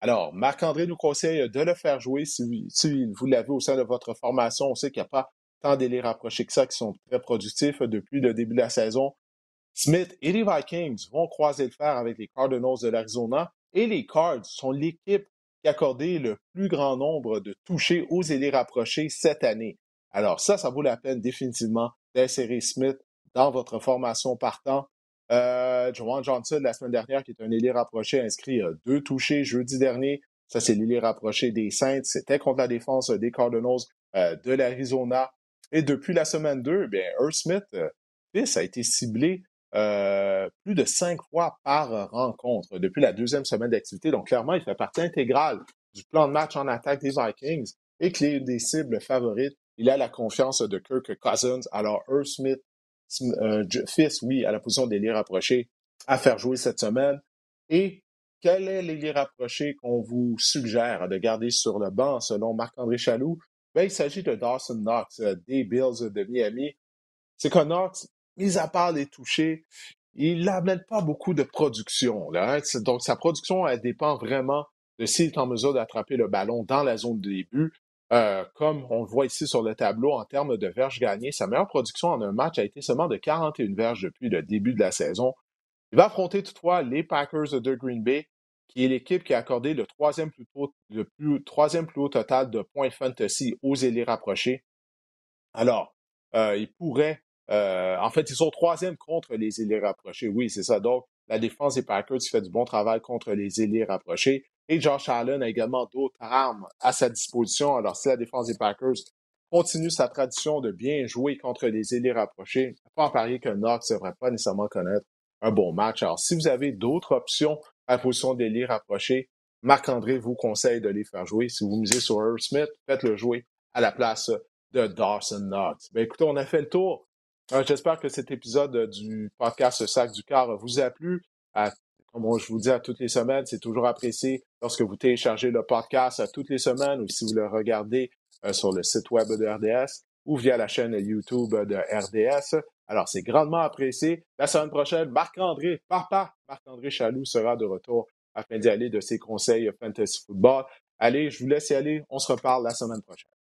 Alors, Marc-André nous conseille de le faire jouer si, si vous l'avez au sein de votre formation. On sait qu'il n'y a pas tant d'ailiers rapprochés que ça qui sont très productifs depuis le début de la saison. Smith et les Vikings vont croiser le fer avec les Cardinals de l'Arizona et les Cards sont l'équipe qui a accordé le plus grand nombre de touchés aux ailiers rapprochés cette année. Alors ça, ça vaut la peine définitivement d'insérer Smith dans votre formation partant. Euh, Joan Johnson, la semaine dernière, qui est un ailier rapproché, a inscrit euh, deux touchés jeudi dernier. Ça, c'est l'ailier rapproché des Saints. C'était contre la défense des Cardinals euh, de l'Arizona. Et depuis la semaine 2, bien, Earl Smith, euh, fils, a été ciblé euh, plus de cinq fois par rencontre depuis la deuxième semaine d'activité. Donc, clairement, il fait partie intégrale du plan de match en attaque des Vikings et qu'il est des cibles favorites. Il a la confiance de Kirk Cousins. Alors, Earl Smith, euh, fils, oui, à la position d'ailier rapproché, à faire jouer cette semaine. Et quel est l'ailier rapproché qu'on vous suggère de garder sur le banc selon Marc-André Chaloux? Ben, il s'agit de Dawson Knox euh, des Bills de Miami. C'est que Knox, mis à part les touchés, il n'amène pas beaucoup de production. Hein. Donc, sa production, elle dépend vraiment de s'il est en mesure d'attraper le ballon dans la zone de début. Euh, comme on le voit ici sur le tableau en termes de verges gagnées, sa meilleure production en un match a été seulement de 41 verges depuis le début de la saison. Il va affronter toutefois les Packers de Green Bay, qui est l'équipe qui a accordé le troisième plus, haut, total de points fantasy aux élits rapprochés. Alors, euh, il pourrait euh, en fait, ils sont troisième contre les élits rapprochés. Oui, c'est ça. Donc, la défense des Packers fait du bon travail contre les élits rapprochés. Et Josh Allen a également d'autres armes à sa disposition. Alors, si la défense des Packers continue sa tradition de bien jouer contre les élits rapprochés, pas en parier que Knox ne devrait pas nécessairement connaître un bon match. Alors, si vous avez d'autres options à la position d'élits rapprochés, Marc-André vous conseille de les faire jouer. Si vous misez sur Earl Smith, faites-le jouer à la place de Dawson Knox. Ben, écoutez, on a fait le tour j'espère que cet épisode euh, du podcast Sac du Car vous a plu. comme je vous dis à toutes les semaines, c'est toujours apprécié lorsque vous téléchargez le podcast à toutes les semaines ou si vous le regardez euh, sur le site web de RDS ou via la chaîne YouTube de RDS. Alors, c'est grandement apprécié. La semaine prochaine, Marc-André, papa, Marc-André Chaloux sera de retour afin d'y aller de ses conseils fantasy football. Allez, je vous laisse y aller. On se reparle la semaine prochaine.